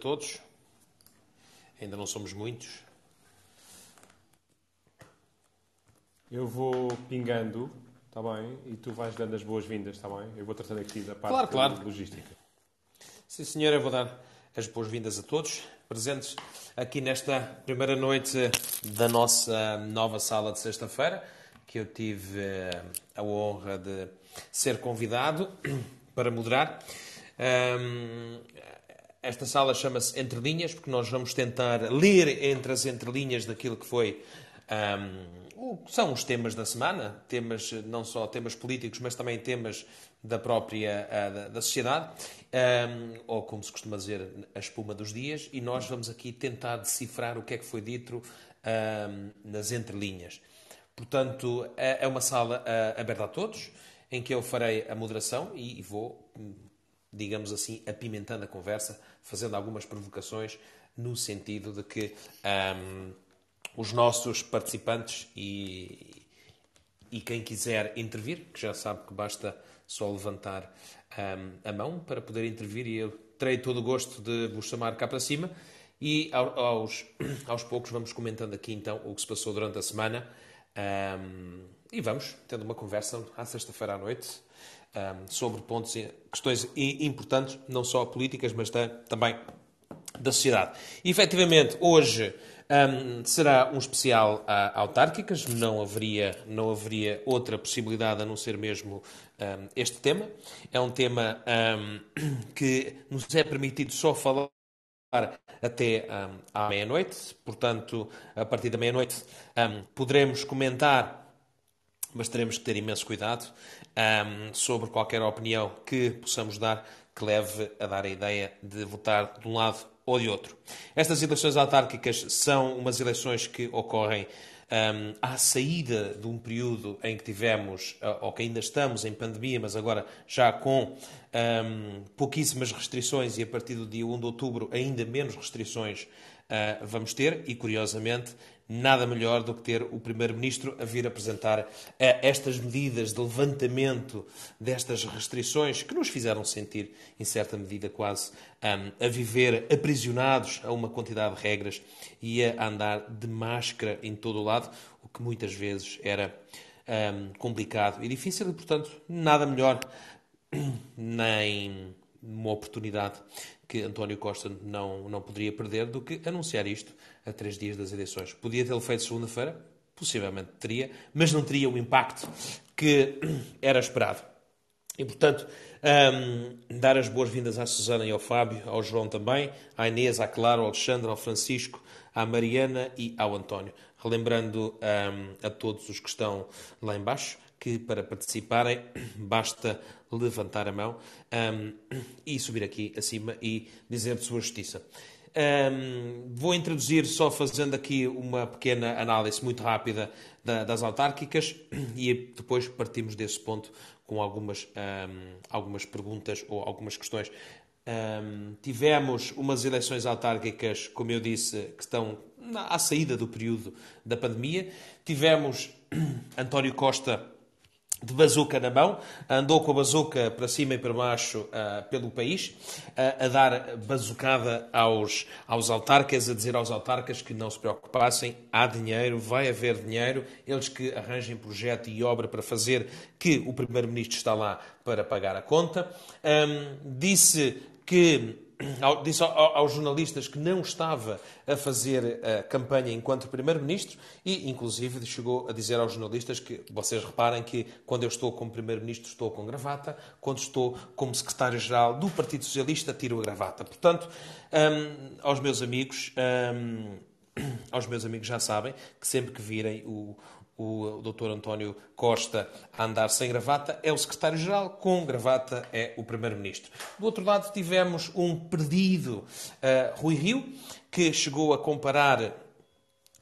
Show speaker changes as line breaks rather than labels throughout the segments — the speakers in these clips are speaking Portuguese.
todos. Ainda não somos muitos.
Eu vou pingando, está bem? E tu vais dando as boas-vindas, está bem? Eu vou tratando aqui da parte
Claro, claro.
logística.
Sim, senhor, eu vou dar as boas-vindas a todos presentes aqui nesta primeira noite da nossa nova sala de sexta-feira, que eu tive eh, a honra de ser convidado para moderar. Esta sala chama-se Entre Linhas, porque nós vamos tentar ler entre as entrelinhas daquilo que foi. que são os temas da semana, temas não só temas políticos, mas também temas da própria ah, da, da sociedade, ou como se costuma dizer, a espuma dos dias, e nós vamos aqui tentar decifrar o que é que foi dito nas entrelinhas. Portanto, é é uma sala ah, aberta a todos, em que eu farei a moderação e e vou, hum, digamos assim, apimentando a conversa, fazendo algumas provocações no sentido de que ahm, os nossos participantes e, e quem quiser intervir, que já sabe que basta só levantar ahm, a mão para poder intervir e eu terei todo o gosto de vos chamar cá para cima. E ao- aos, aos poucos vamos comentando aqui então o que se passou durante a semana. Ahm, e vamos tendo uma conversa à sexta-feira à noite sobre pontos, questões importantes, não só políticas, mas ta- também da sociedade. E, efetivamente, hoje hum, será um especial a autárquicas, não haveria, não haveria outra possibilidade a não ser mesmo hum, este tema. É um tema hum, que nos é permitido só falar até à meia-noite, portanto, a partir da meia-noite poderemos comentar mas teremos que ter imenso cuidado ahm, sobre qualquer opinião que possamos dar que leve a dar a ideia de votar de um lado ou de outro. Estas eleições autárquicas são umas eleições que ocorrem ahm, à saída de um período em que tivemos, ah, ou que ainda estamos em pandemia, mas agora já com ahm, pouquíssimas restrições e a partir do dia 1 de outubro ainda menos restrições ah, vamos ter, e curiosamente, nada melhor do que ter o Primeiro-Ministro a vir apresentar ah, estas medidas de levantamento destas restrições que nos fizeram sentir, em certa medida, quase ah, a viver aprisionados a uma quantidade de regras e a andar de máscara em todo o lado, o que muitas vezes era ah, complicado e difícil, e, portanto, nada melhor nem uma oportunidade que António Costa não, não poderia perder do que anunciar isto a três dias das eleições. Podia tê-lo feito segunda-feira? Possivelmente teria, mas não teria o impacto que era esperado. E, portanto, hum, dar as boas-vindas à Susana e ao Fábio, ao João também, à Inês, à Clara, ao Alexandre, ao Francisco, à Mariana e ao António. Relembrando hum, a todos os que estão lá embaixo que para participarem basta levantar a mão hum, e subir aqui acima e dizer de sua justiça. Hum, vou introduzir só fazendo aqui uma pequena análise muito rápida da- das autárquicas e depois partimos desse ponto com algumas, hum, algumas perguntas ou algumas questões. Hum, tivemos umas eleições autárquicas, como eu disse, que estão na- à saída do período da pandemia. Tivemos António Costa de bazuca na mão, andou com a bazuca para cima e para baixo ah, pelo país, ah, a dar bazucada aos, aos autarcas, a dizer aos autarcas que não se preocupassem, há dinheiro, vai haver dinheiro, eles que arranjem projeto e obra para fazer, que o Primeiro-Ministro está lá para pagar a conta. Ahm, disse que disse ao- aos jornalistas que não estava a fazer a campanha enquanto Primeiro-Ministro e, inclusive, chegou a dizer aos jornalistas que vocês reparem que quando eu estou como Primeiro-Ministro estou com gravata, quando estou como Secretário-Geral do Partido Socialista tiro a gravata. Portanto, hum, aos meus amigos, hum, aos meus amigos já sabem que sempre que virem o, o Dr. António Costa a andar sem gravata é o secretário-geral, com gravata é o primeiro-ministro. Do outro lado tivemos um perdido eh, Rui Rio, que chegou a comparar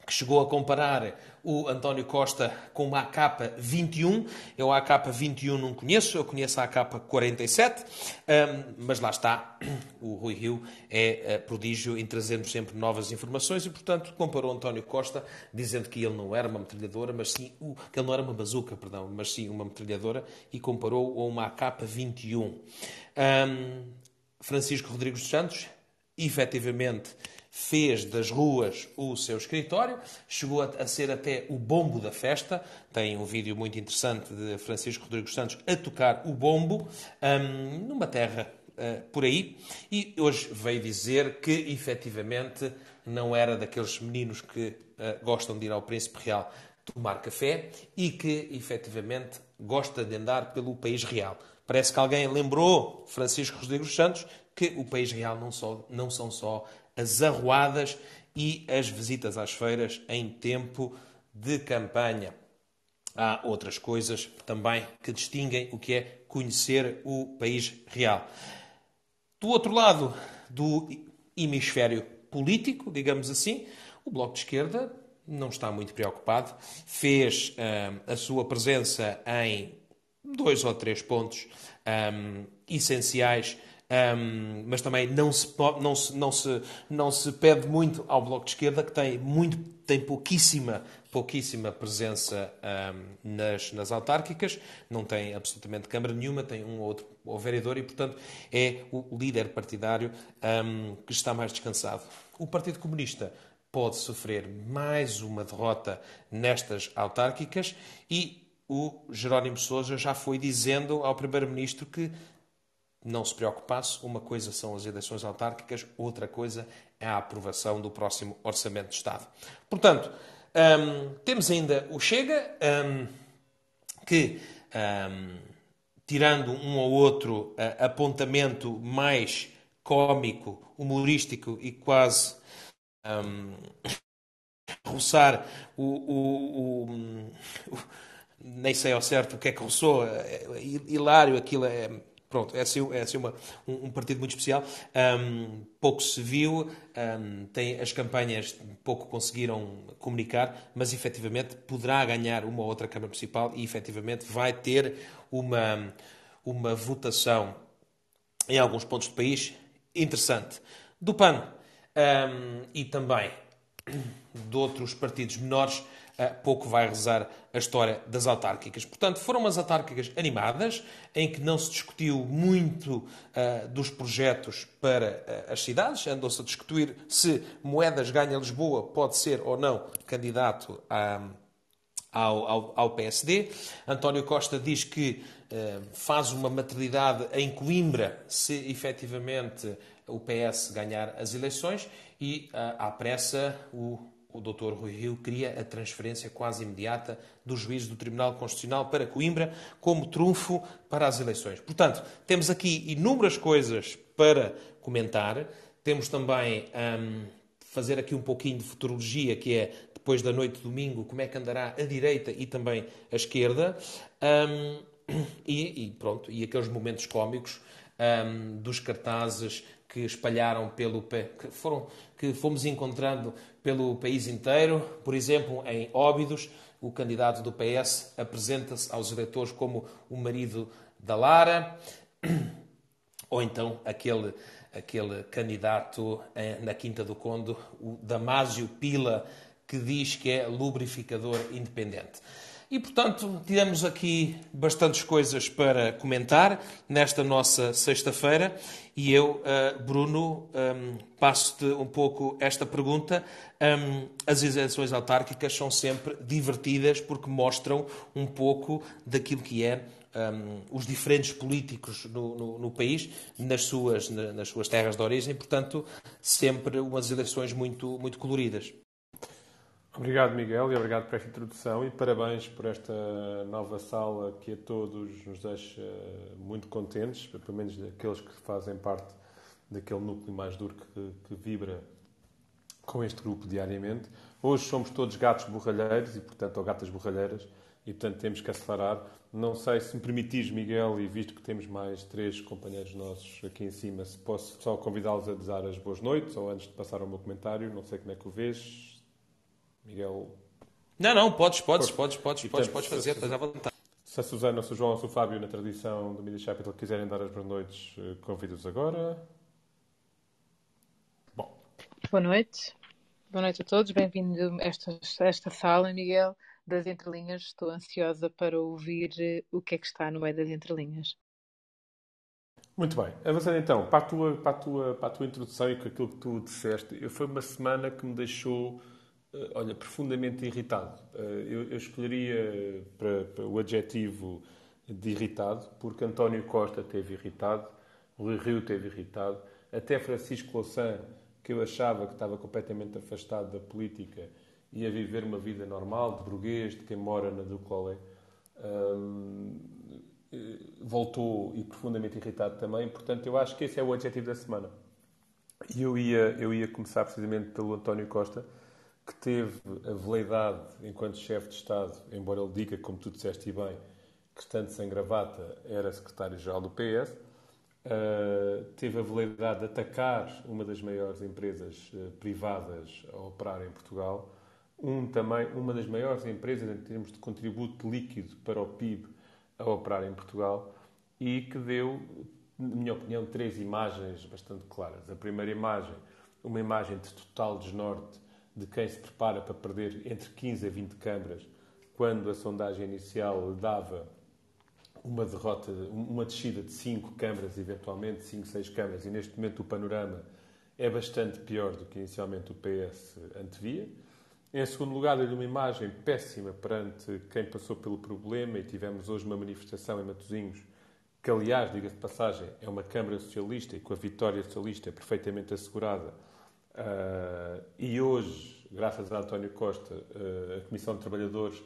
que chegou a comparar o António Costa com uma AK-21. Eu a AK-21 não conheço, eu conheço a AK-47, hum, mas lá está, o Rui Rio é eh, prodígio em trazermos sempre novas informações e, portanto, comparou António Costa, dizendo que ele não era uma metralhadora, mas sim, que ele não era uma bazuca, perdão, mas sim uma metralhadora, e comparou a uma AK-21. Hum, Francisco Rodrigues dos Santos, efetivamente fez das ruas o seu escritório, chegou a, ser até o bombo da festa. Tem um vídeo muito interessante de Francisco Rodrigues Santos a tocar o bombo um, numa terra uh, por aí. E hoje veio dizer que efetivamente não era daqueles meninos que uh, gostam de ir ao Príncipe Real tomar café e que efetivamente gosta de andar pelo país real. Parece que alguém lembrou Francisco Rodrigues Santos que o país real não, só, não são só as arruadas e as visitas às feiras em tempo de campanha. Há outras coisas também que distinguem o que é conhecer o país real. Do outro lado do hemisfério político, digamos assim, o Bloco de Esquerda não está muito preocupado. Fez uh, a sua presença em dois ou três pontos um, essenciais um, mas também não se, não, se, não, se, não se pede muito ao Bloco de Esquerda, que tem, muito, tem pouquíssima, pouquíssima presença um, nas, nas autárquicas, não tem absolutamente Câmara nenhuma, tem um ou outro ou vereador e, portanto, é o líder partidário um, que está mais descansado. O Partido Comunista pode sofrer mais uma derrota nestas autárquicas e o Jerónimo Sousa já foi dizendo ao Primeiro-Ministro que não se preocupasse, uma coisa são as eleições autárquicas, outra coisa é a aprovação do próximo Orçamento de Estado. Portanto, um, temos ainda o Chega, um, que, um, tirando um ou outro uh, apontamento mais cómico, humorístico e quase um, roçar o, o, o, o, nem sei ao certo o que é que roçou, é, é, hilário, aquilo é Pronto, é assim, é assim uma, um, um, partido muito especial. Um, pouco se viu, um, tem, as campanhas pouco conseguiram comunicar, mas efetivamente poderá ganhar uma ou outra Câmara Municipal e efetivamente vai ter uma, uma votação em alguns pontos do país interessante. Do PAN e também de outros partidos menores pouco vai rezar a história das autárquicas. Portanto, foram umas autárquicas animadas, em que não se discutiu muito uh, dos projetos para uh, as cidades, andou-se a discutir se Moedas ganha Lisboa pode ser ou não candidato a, ao, ao, ao, PSD. António Costa diz que uh, faz uma maternidade em Coimbra se efetivamente o PS ganhar as eleições e, à pressa, o o Dr. Rui Rio queria a transferência quase imediata do juiz do Tribunal Constitucional para Coimbra como trunfo para as eleições. Portanto, temos aqui inúmeras coisas para comentar. Temos também um, fazer aqui um pouquinho de futurologia, que é depois da noite de domingo, como é que andará a direita e também a esquerda. Um, e, e, pronto, e aqueles momentos cómicos um, dos cartazes que espalharam pelo que foram que fomos encontrando pelo país inteiro. Por exemplo, em Óbidos, o candidato do PS apresenta-se aos eleitores como o marido da Lara, ou então aquele aquele candidato eh, na Quinta do Conde, o Damásio Pila, que diz que é lubrificador independente. E, portanto, tivemos aqui bastantes coisas para comentar nesta nossa sexta-feira e eu, uh, Bruno, um, passo-te um pouco esta pergunta. Um, as eleições autárquicas são sempre divertidas porque mostram um pouco daquilo que é um, os diferentes políticos no, no, no, país, nas suas, nas suas terras de origem, portanto, sempre umas eleições muito, muito coloridas.
Obrigado, Miguel, e obrigado por esta introdução e parabéns por esta nova sala que a todos nos deixa muito contentes, pelo menos aqueles que fazem parte daquele núcleo mais duro que, que vibra com este grupo diariamente. Hoje somos todos gatos borralheiros e, portanto, ou gatas borralheiras, e, portanto, temos que acelerar. Não sei se me permitires, Miguel, e visto que temos mais três companheiros nossos aqui em cima, se posso só convidá-los a dizer as boas noites ou antes de passar ao meu comentário. Não sei como é que o vês Miguel.
Não, não, podes, podes, podes, podes, podes, podes fazer, estás à vontade.
Se a Susana, se o João ou se o Fábio, na tradição do Media Capital, quiserem dar as boas noites, eh, convido-os agora.
Bom. Boa noite. Boa noite a todos. Bem-vindo a esta, esta sala, Miguel, das entrelinhas. Estou ansiosa para ouvir eh, o que é que está no meio das entrelinhas.
Muito bem. Avançando então para a tua, para a tua, para a tua introdução e com aquilo que tu disseste, foi uma semana que me deixou, olha, profundamente irritado. Eh, eu, eu escolheria para, para o adjetivo de irritado, porque António Costa teve irritado, Rui Rio teve irritado, até Francisco Louçã, que eu achava que estava completamente afastado da política e a viver uma vida normal, de burguês, de quem mora na Ducolé, hum, voltou e profundamente irritado também. Portanto, eu acho que esse é o adjetivo da semana. E eu ia, eu ia começar precisamente pelo António Costa, que teve a veleidade, enquanto chefe de Estado, embora ele diga, como tu disseste bem, que estando sem gravata era secretário-geral do PS, uh, teve a veleidade de atacar uma das maiores empresas uh, privadas a operar em Portugal, um, também, uma das maiores empresas em termos de contributo líquido para o PIB a operar em Portugal e que deu, na minha opinião, três imagens bastante claras. A primeira imagem, uma imagem de total desnorte de quem se prepara para perder entre 15 a 20 câmaras, quando a sondagem inicial dava uma derrota, uma descida de 5 câmaras, eventualmente 5, 6 câmaras, e neste momento o panorama é bastante pior do que inicialmente o PS antevia. Em segundo lugar, deu-lhe uma imagem péssima perante quem passou pelo problema e tivemos hoje uma manifestação em Matosinhos, que aliás, diga-se de passagem, é uma Câmara Socialista e com a vitória socialista perfeitamente assegurada. Uh, e hoje, graças a António Costa, uh, a Comissão de Trabalhadores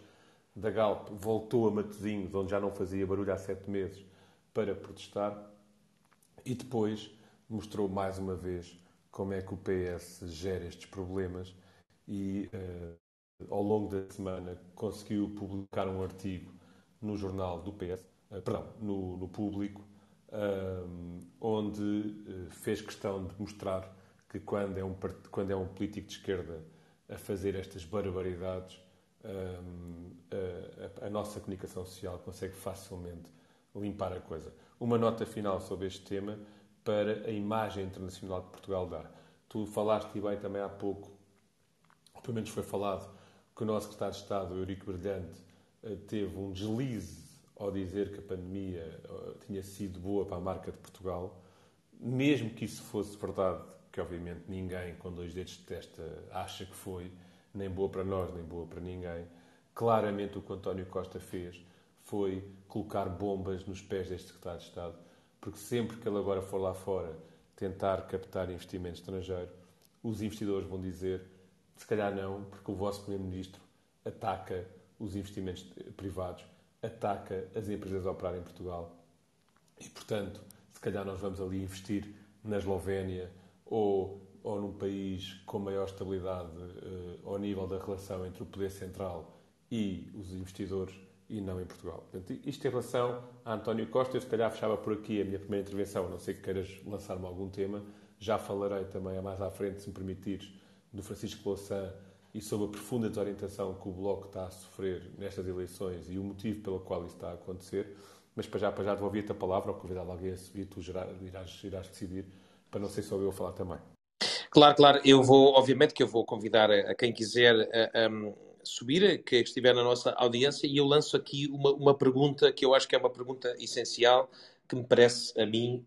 da Galp voltou a Matosinhos, onde já não fazia barulho há sete meses, para protestar. E depois mostrou mais uma vez como é que o PS gera estes problemas e, uh, ao longo da semana, conseguiu publicar um artigo no jornal do PS, uh, perdão, no, no Público, uh, onde fez questão de mostrar que quando é, um, quando é um político de esquerda a fazer estas barbaridades, a, a, nossa comunicação social consegue facilmente limpar a coisa. Uma nota final sobre este tema para a imagem internacional que Portugal dá. Tu falaste bem também há pouco, ou pelo menos foi falado, que o nosso secretário de Estado, Eurico Brilhante, eh, teve um deslize ao dizer que a pandemia eh, tinha sido boa para a marca de Portugal, mesmo que isso fosse verdade, que obviamente ninguém com dois dedos de testa acha que foi, nem boa para nós, nem boa para ninguém. Claramente o que o António Costa fez foi colocar bombas nos pés deste secretário de Estado, porque sempre que ele agora for lá fora tentar captar investimento estrangeiro, os investidores vão dizer se calhar não, porque o vosso Primeiro-Ministro ataca os investimentos privados, ataca as empresas a operar em Portugal. E, portanto, se calhar nós vamos ali investir na Eslovénia ou ou num país com maior estabilidade uh, ao nível da relação entre o poder central e os investidores e não em Portugal. Portanto, isto em relação a António Costa, eu se calhar fechava por aqui a minha primeira intervenção, a não ser que queiras lançar-me algum tema. Já falarei também mais à frente, se me permitires, do Francisco Louçã e sobre a profunda desorientação que o Bloco está a sofrer nestas eleições e o motivo pelo qual isso está a acontecer. Mas para já, para já devolvi-te a palavra, ou convidar alguém a subir, tu irás, irás decidir, para não só eu a falar também.
Claro, claro. Eu vou, obviamente, que eu vou convidar a, a quem quiser a, a, subir, que estiver na nossa audiência, e eu lanço aqui uma, uma pergunta que eu acho que é uma pergunta essencial que me parece a mim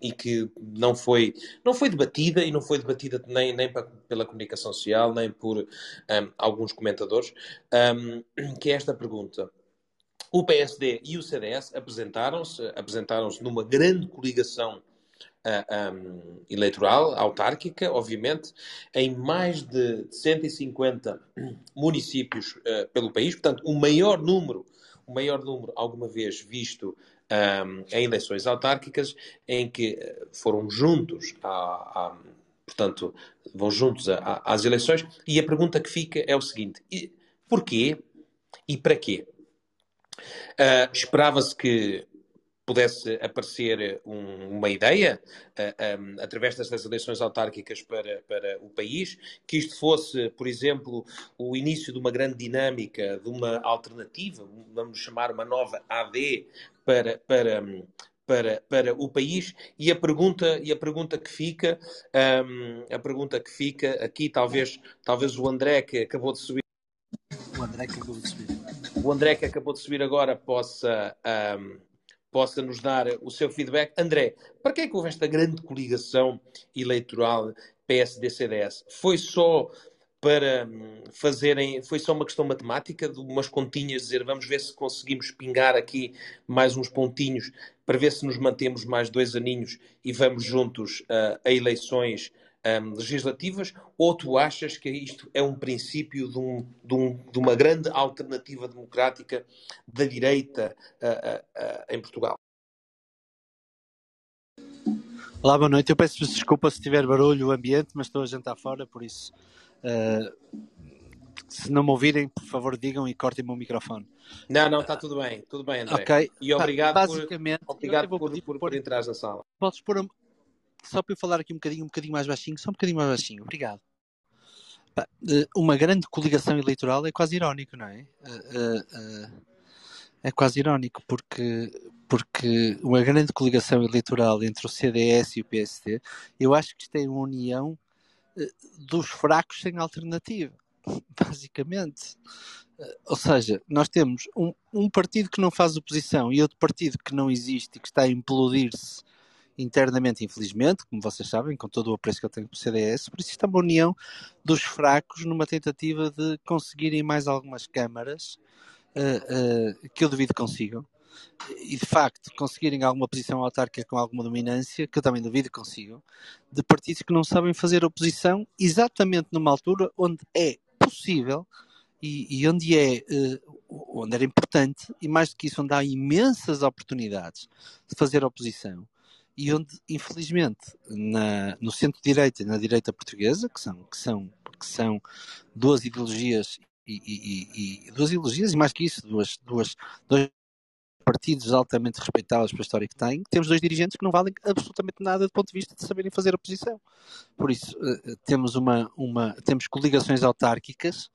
e que não foi, não foi debatida e não foi debatida nem, nem pela comunicação social, nem por alguns comentadores, que é esta pergunta. O PSD e o CDS apresentaram-se, apresentaram-se numa grande coligação um, eleitoral, autárquica, obviamente, em mais de 150 municípios uh, pelo país, portanto, o maior número, o maior número alguma vez visto um, em eleições autárquicas, em que eh, foram juntos a, a portanto, vão juntos a, a, às eleições, e a pergunta que fica é o seguinte: porquê e para quê? Uh, Esperava-se que pudesse aparecer um, uma ideia uh, eh, um, através destas eleições autárquicas para, para o país, que isto fosse, por exemplo, o início de uma grande dinâmica, de uma alternativa, vamos chamar uma nova AD para, para, para, para o país. E a pergunta e a pergunta que fica um, a pergunta que fica aqui talvez talvez o André que acabou de subir
o André que acabou de subir.
o André que acabou de subir agora possa um, possa nos dar o seu feedback. André, para que é que houve esta grande coligação eleitoral PSD-CDS? Foi só para hum, fazerem, foi só uma questão matemática, de umas continhas, dizer vamos ver se conseguimos pingar aqui mais uns pontinhos para ver se nos mantemos mais dois aninhos e vamos juntos uh, a eleições um, legislativas, ou tu achas que isto é um princípio de, um, de, um, de uma grande alternativa democrática da direita uh, uh, em Portugal?
Olá, boa noite. Eu peço desculpa se tiver barulho o ambiente, mas estou a jantar fora, por isso Uh, se não me ouvirem, por favor, digam e cortem-me o microfone.
Não, não, está tudo bem, tudo bem, André.
Ok.
E obrigado, basicamente, por, obrigado por, por, por, por entrar na sala.
Podes pôr, só para eu falar aqui um bocadinho, um bocadinho mais baixinho, só um bocadinho mais baixinho, obrigado. Uma grande coligação eleitoral é quase irónico, não é? Uh, uh, é quase irónico, porque, porque uma grande coligação eleitoral entre o CDS e o PSD, eu acho que isto é uma união dos fracos sem alternativa, basicamente. Eh, ou seja, nós temos um, um, partido que não faz oposição e outro partido que não existe e que está a implodir-se internamente, infelizmente, como vocês sabem, com todo o apreço que eu tenho pelo CDS, por isso está uma união dos fracos numa tentativa de conseguirem mais algumas câmaras uh, uh, que eu duvido consigam. E de facto conseguirem alguma posição autárquica com alguma dominância, que eu também duvido consigam, de partidos que não sabem fazer oposição exatamente numa altura onde é possível e, e onde é uh, onde era importante e mais do que isso onde há imensas oportunidades de fazer oposição e onde infelizmente na, no centro-direita e na direita portuguesa que são que são que são duas ideologias e, e, e, duas ideologias e mais que isso duas duas dois partidos altamente respeitáveis pela história que têm, temos dois dirigentes que não valem absolutamente nada do ponto de vista de saberem fazer oposição. Por isso, uh, temos, uma, uma, temos coligações autárquicas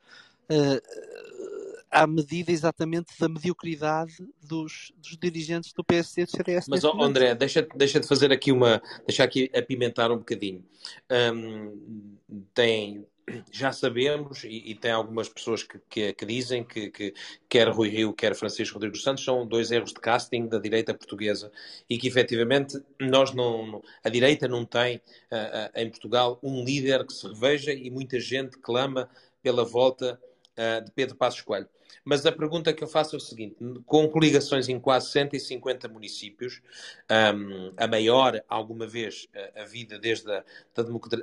uh, à medida exatamente da mediocridade dos, dos dirigentes do PSD e do CDS.
Mas, oh, André, deixa, deixa de fazer aqui uma. deixa aqui apimentar um bocadinho. Um, tem já sabemos, e, e, tem algumas pessoas que, que, que dizem que, que, quer Rui Rio, quer Francisco Rodrigues Santos são dois erros de casting da direita portuguesa e que efetivamente nós não, a direita não tem uh, uh, em Portugal um líder que se reveja e muita gente clama pela volta uh, de Pedro Passos Coelho. Mas a pergunta que eu faço é o seguinte: com coligações em quase 150 municípios, um, a maior alguma vez a, a vida desde a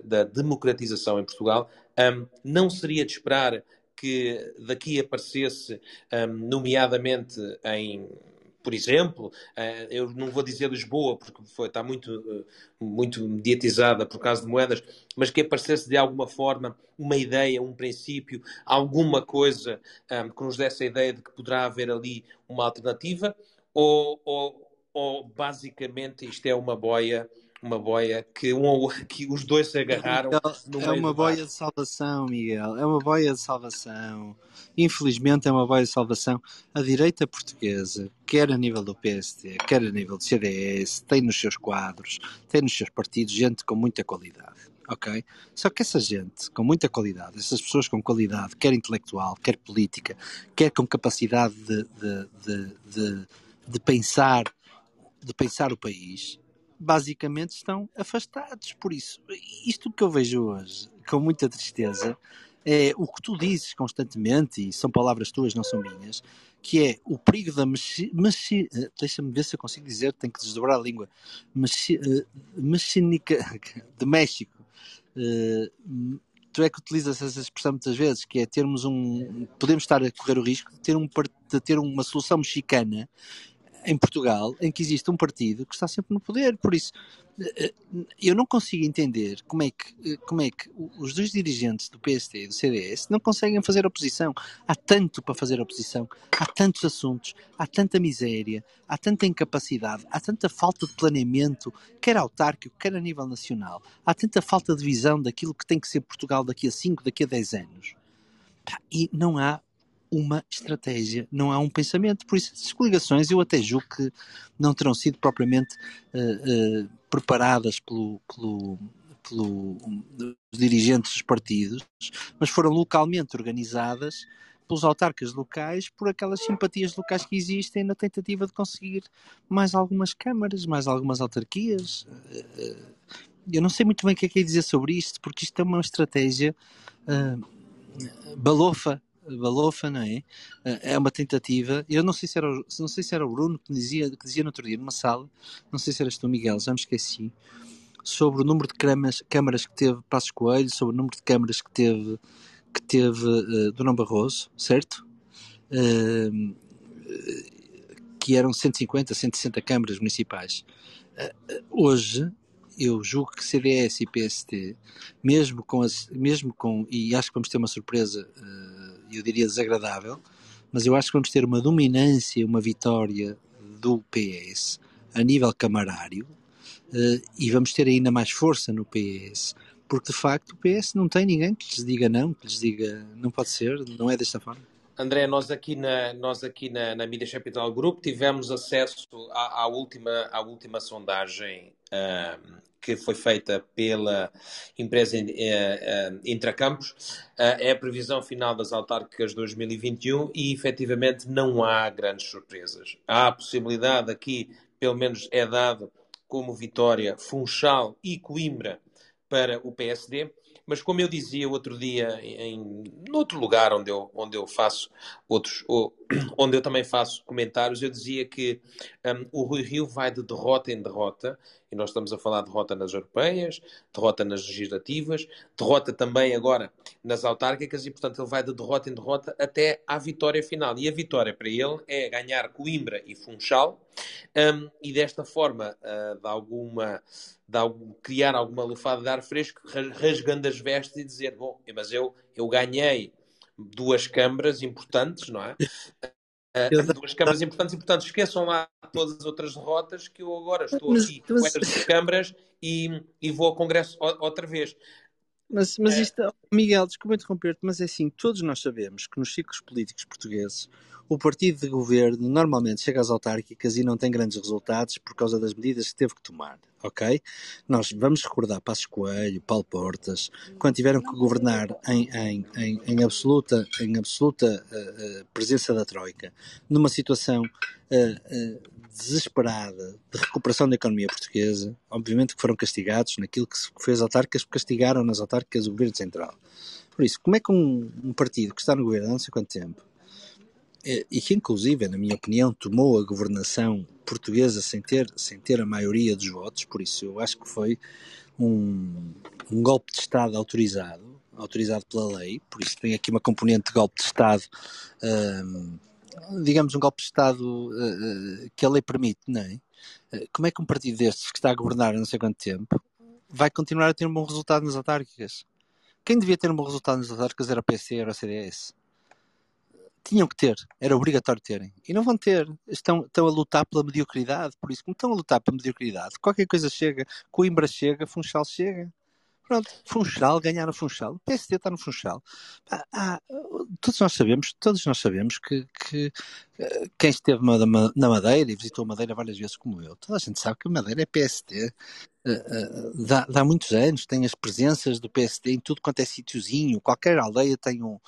da democratização em Portugal, um, não seria de esperar que daqui aparecesse, um, nomeadamente em por exemplo, eh, eu não vou dizer Lisboa, porque foi, está muito, eh, muito mediatizada por causa de moedas, mas que aparecesse de alguma forma uma ideia, um princípio, alguma coisa um, que nos desse a ideia de que poderá haver ali uma alternativa, ou, ou, ou basicamente isto é uma boia uma boia que, um, que os dois se agarraram.
é uma boia de salvação, Miguel. É uma boia de salvação. Infelizmente é uma boia de salvação. A direita portuguesa, quer a nível do PSD, quer a nível do CDS, tem nos seus quadros, tem nos seus partidos gente com muita qualidade. Ok? Só que essa gente com muita qualidade, essas pessoas com qualidade, quer intelectual, quer política, quer com capacidade de, de, de, de, de pensar de pensar o país, basicamente estão afastados. Por isso, isto que eu vejo hoje, com muita tristeza, é o que tu dizes constantemente, e são palavras tuas, não são minhas, que é o perigo da mexi... mexi deixa-me ver se eu consigo dizer, tenho que desdobrar a língua, mexi... mexínica de México. Uh, tu é que utilizas essa expressão muitas vezes, que é termos um. Podemos estar a correr o risco de ter, um, de ter uma solução mexicana em Portugal em que existe um partido que está sempre no poder. Por isso, eh, eu não consigo entender como é que, eh, como é que os dois dirigentes do PSD e do CDS não conseguem fazer oposição. Há tanto para fazer oposição, há tantos assuntos, há tanta miséria, há tanta incapacidade, há tanta falta de planeamento, quer autárquico, quer a nível nacional, há tanta falta de visão daquilo que tem que ser Portugal daqui a 5, daqui a 10 anos. E não há uma estratégia, não há um pensamento. Por isso, essas coligações eu até julgo que não terão sido propriamente uh, uh, preparadas pelo, pelo, pelo dirigentes dos partidos, mas foram localmente organizadas pelos autarcas locais por aquelas simpatias locais que existem na tentativa de conseguir mais algumas câmaras, mais algumas autarquias. Uh, eu não sei muito bem o que é que é dizer sobre isto, porque isto é uma estratégia uh, balofa, balofa, não é? Uh, é uma tentativa. Eu não sei se era, não sei se era o Bruno que dizia, que dizia no outro dia numa sala, não sei se eras tu, Miguel, já me esqueci, sobre o número de câmaras, câmaras que teve Passos Coelho, sobre o número de câmaras que teve que teve uh, Durão Barroso, certo? Uh, que eram 150, 160 câmaras municipais. Uh, hoje, eu julgo que CDS e PST, mesmo com, as, mesmo com e acho que vamos ter uma surpresa, eu diria desagradável, mas eu acho que vamos ter uma dominância, uma vitória do PS a nível camarário uh, e vamos ter ainda mais força no PS, porque de facto o PS não tem ninguém que lhes diga não, que lhes diga não pode ser, não é desta forma.
André, nós aqui na, nós aqui na, na Media Capital Group tivemos acesso à, à última, à última sondagem uh, que foi feita pela empresa uh, uh, Intracampos. é a previsão final das autárquicas 2021 e efetivamente não há grandes surpresas. Há a possibilidade aqui, pelo menos é dado como vitória, Funchal e Coimbra para o PSD mas como eu dizia outro dia em, em outro lugar onde eu, onde eu faço outros, onde eu também faço comentários, eu dizia que um, o Rui Rio vai de derrota em derrota, e nós estamos a falar de derrota nas europeias, derrota nas legislativas, derrota também agora nas autárquicas, e portanto ele vai de derrota em derrota até à vitória final. E a vitória para ele é ganhar Coimbra e Funchal, um, e desta forma, uh, de alguma de algum, criar alguma lufada de ar fresco, rasgando as vestes e dizer: Bom, mas eu, eu ganhei duas câmaras importantes, não é? Uh, duas câmaras importantes e, portanto, esqueçam lá todas as outras derrotas que eu agora estou aqui mas... com estas câmaras e, e vou ao Congresso outra vez.
Mas, mas é. isto, Miguel, desculpa interromper-te, mas é assim, todos nós sabemos que nos ciclos políticos portugueses o partido de governo normalmente chega às autárquicas e não tem grandes resultados por causa das medidas que teve que tomar, ok? Nós vamos recordar Passos Coelho, Paulo Portas, quando tiveram que governar em, em, em, em absoluta, em absoluta uh, uh, presença da Troika, numa situação uh, desesperada de recuperação da economia portuguesa, obviamente que foram castigados naquilo que fez as autárquicas, castigaram nas autárquicas o governo central. Por isso, como é que um, um partido que está no governo há não sei quanto tempo e que inclusive, na minha opinião, tomou a governação portuguesa sem ter, sem ter a maioria dos votos, por isso eu acho que foi um, um golpe de Estado autorizado, autorizado pela lei, por isso tem aqui uma componente de golpe de Estado, um, digamos um golpe de Estado uh, que a lei permite, não é? Uh, como é que um partido destes que está a governar há não sei quanto tempo vai continuar a ter um bom resultado nas autárquicas? Quem devia ter um bom resultado nas autárquicas era o PC, era o CDS tinham que ter, era obrigatório terem. E não vão ter. Estão, estão a lutar pela mediocridade, por isso, como estão a lutar pela mediocridade, qualquer coisa chega, Coimbra chega, Funchal chega. Pronto, Funchal, ganhar no Funchal. O PSD está no Funchal. Ah, todos nós sabemos, todos nós sabemos que, que eh, quem esteve na Madeira e visitou a Madeira várias vezes como eu, toda a gente sabe que a Madeira é PSD. Uh, uh, dá, dá muitos anos, tem as presenças do PSD em tudo quanto é sítiozinho, qualquer aldeia tem um,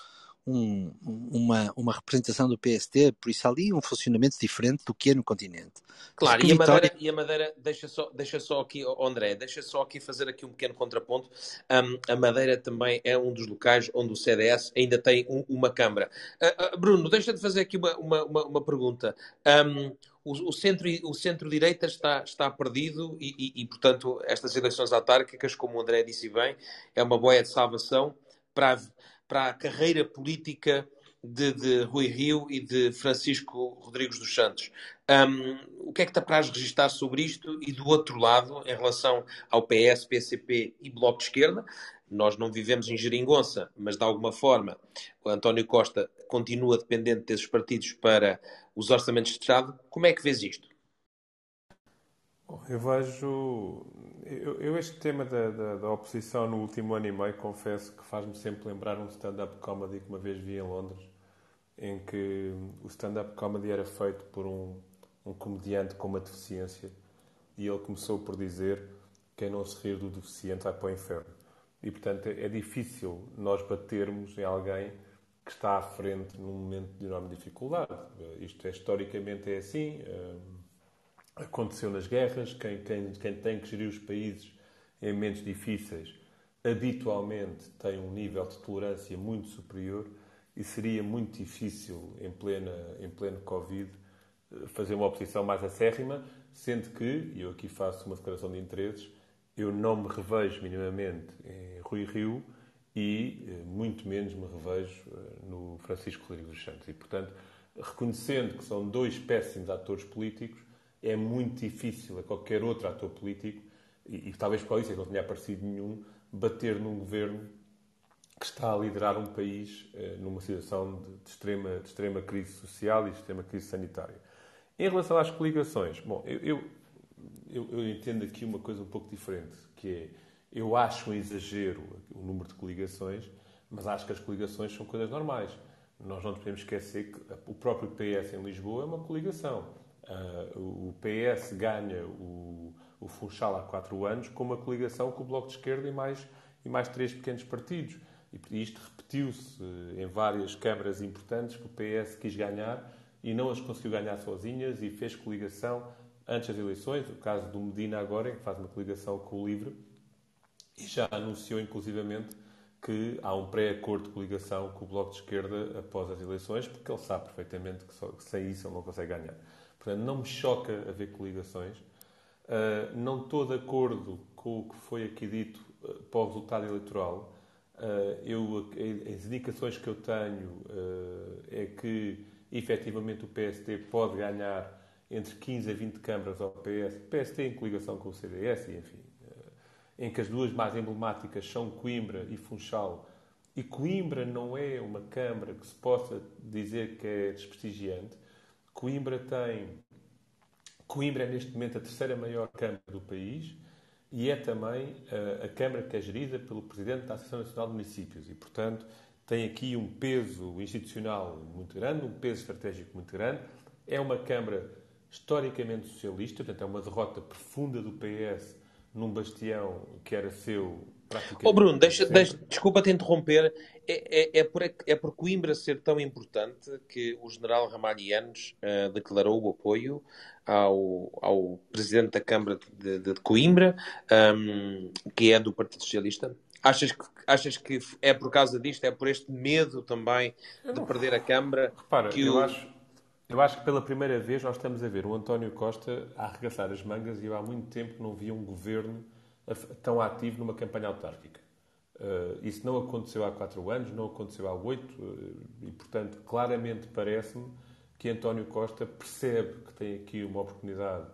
um, uma, uma representação do PST, por isso ali um funcionamento diferente do que é no continente.
Claro, e a, Madeira, e a Madeira, deixa só, deixa só aqui, André, deixa só aqui fazer aqui um pequeno contraponto. Um, a Madeira também é um dos locais onde o CDS ainda tem um, uma Câmara. Uh, uh, Bruno, deixa de fazer aqui uma, uma, uma, uma pergunta. Um, o, o, centro, o centro-direita está, está perdido e, e, e, portanto, estas eleições autárquicas, como o André disse bem, é uma boia de salvação para para a carreira política de, de, Rui Rio e de Francisco Rodrigues dos Santos. Um, o que é que está para registar sobre isto? E do outro lado, em relação ao PS, PCP e Bloco de Esquerda, nós não vivemos em geringonça, mas de alguma forma o António Costa continua dependente desses partidos para os orçamentos de Estado. Como é que vês isto?
Eu vejo eu, eu, este tema da, da, da, oposição no último ano e meio, confesso que faz-me sempre lembrar um stand-up comedy que uma vez vi em Londres, em que o stand-up comedy era feito por um, um comediante com uma deficiência e ele começou por dizer quem não se rir do deficiente vai para o inferno. E, portanto, é, é difícil nós batermos em alguém que está à frente num momento de enorme dificuldade. Isto é, historicamente é assim. Aconteceu nas guerras, quem, quem, quem tem que gerir os países em momentos difíceis habitualmente tem um nível de tolerância muito superior e seria muito difícil, em, plena, em pleno Covid, fazer uma oposição mais acérrima, sendo que, e eu aqui faço uma declaração de interesses, eu não me revejo minimamente em Rui Rio e eh, muito menos me revejo eh, no Francisco Rodrigues dos Santos. E, portanto, reconhecendo que são dois péssimos atores políticos, é muito difícil a qualquer outro ator político, e, e talvez por isso é não tenha aparecido nenhum, bater num governo que está a liderar um país eh, numa situação de, de, extrema, de extrema crise social e de extrema crise sanitária. Em relação às coligações, bom, eu, eu, eu, eu entendo aqui uma coisa um pouco diferente, que é, eu acho um exagero o número de coligações, mas acho que as coligações são coisas normais. Nós não podemos esquecer que o próprio PS em Lisboa é uma coligação. Uh, o PS ganha o, o Funchal há quatro anos com uma coligação com o Bloco de Esquerda e mais, e mais três pequenos partidos. E isto repetiu-se em várias câmaras importantes que o PS quis ganhar e não as conseguiu ganhar sozinhas e fez coligação antes das eleições. O caso do Medina agora, que faz uma coligação com o Livre e já anunciou inclusivamente que há um pré-acordo de coligação com o Bloco de Esquerda após as eleições, porque ele sabe perfeitamente que, só, que sem isso ele não consegue ganhar. Portanto, não me choca haver coligações. Uh, não estou de acordo com o que foi aqui dito uh, para o resultado eleitoral. Uh, eu, as indicações que eu tenho é que efetivamente o PST pode ganhar entre 15 a 20 câmaras ao PS, PST em coligação com o CDS, enfim, eh, em que as duas mais emblemáticas são Coimbra e Funchal. E Coimbra não é uma câmara que se possa dizer que é desprestigiante. Coimbra tem. Coimbra é neste momento a terceira maior câmara do país e é também eh, a câmara que é gerida pelo presidente da Associação Nacional de Municípios e, portanto, tem aqui um peso institucional muito grande, um peso estratégico muito grande. É uma Câmara historicamente socialista, portanto, é uma derrota profunda do PS num bastião que era seu praticamente.
Oh, Bruno, deixa, deixa, desculpa te interromper. É, é, é, por, é por Coimbra ser tão importante que o general Ramalhianos uh, declarou o apoio ao, ao presidente da Câmara de, de Coimbra, um, que é do Partido Socialista? Achas que, achas que é por causa disto, é por este medo também de perder a Câmara?
Repara,
que
eu,
o...
acho, eu acho que pela primeira vez nós estamos a ver o António Costa a arregaçar as mangas e eu há muito tempo não via um governo tão ativo numa campanha autárquica. Uh, isso não aconteceu há quatro anos, não aconteceu há oito, uh, e portanto, claramente parece-me que António Costa percebe que tem aqui uma oportunidade.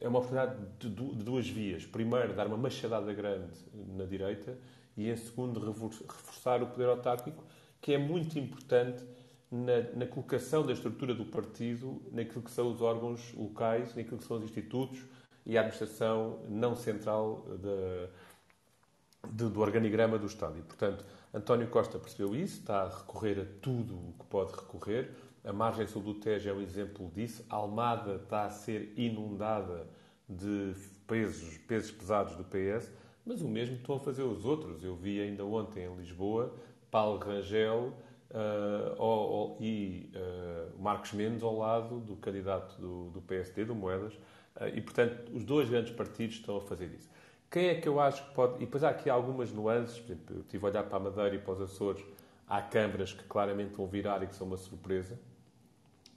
É uma oportunidade de, de duas vias. Primeiro, dar uma machadada grande na direita e, em segundo, reforçar o poder autárquico, que é muito importante na, na, colocação da estrutura do partido naquilo que são os órgãos locais, naquilo que são os institutos e a administração não central de, de, do organigrama do Estado. E, portanto, António Costa percebeu isso, está a recorrer a tudo o que pode recorrer. A margem sul do Tejo é um exemplo disso. A Almada está a ser inundada de pesos, pesos pesados do PS. Mas o mesmo estão a fazer os outros. Eu vi ainda ontem em Lisboa Paulo Rangel uh, e uh, Marcos Mendes ao lado do candidato do, do PSD, do Moedas. Uh, e, portanto, os dois grandes partidos estão a fazer isso. Quem é que eu acho que pode. E depois há aqui algumas nuances. Por exemplo, eu estive a olhar para a Madeira e para os Açores. Há câmaras que claramente vão virar e que são uma surpresa,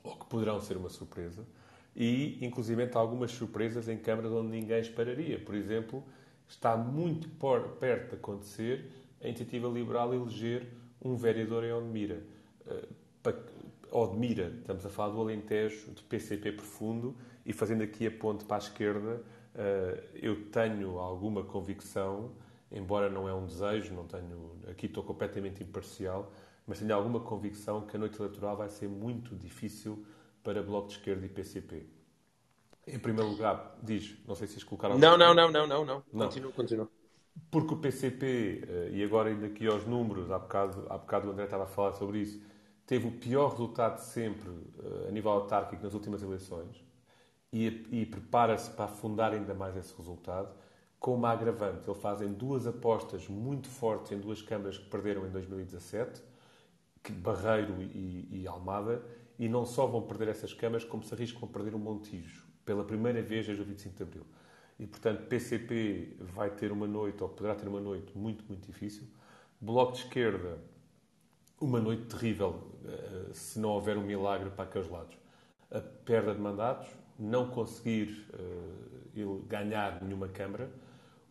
ou que poderão ser uma surpresa. E, inclusive, há algumas surpresas em câmaras onde ninguém esperaria. Por exemplo, está muito por, perto de acontecer a iniciativa liberal eleger um vereador em Odmira. Uh, Odmira, estamos a falar do Alentejo, de PCP profundo, e fazendo aqui a ponte para a esquerda, uh, eu tenho alguma convicção, embora não é um desejo, não tenho, aqui estou completamente imparcial, mas tenho alguma convicção que a noite eleitoral vai ser muito difícil para Bloco de Esquerda e PCP. Em primeiro lugar, diz, não sei se colocaram...
Não, não, não, não, não, não. Continua, continua.
Porque o PCP, eh, e agora ainda aqui aos números, há bocado, há bocado o André estava a falar sobre isso, teve o pior resultado de sempre eh, a nível autárquico nas últimas eleições e, e prepara-se para afundar ainda mais esse resultado com uma agravante. Eles fazem duas apostas muito fortes em duas câmaras que perderam em 2017 Barreiro e, e, Almada, e não só vão perder essas câmaras, como se arriscam a perder o Montijo, pela primeira vez desde o 25 de Abril. E, portanto, PCP vai ter uma noite, ou poderá ter uma noite, muito, muito difícil. Bloco de Esquerda, uma noite terrível, uh, se não houver um milagre para aqueles lados. A perda de mandatos, não conseguir uh, ganhar nenhuma Câmara,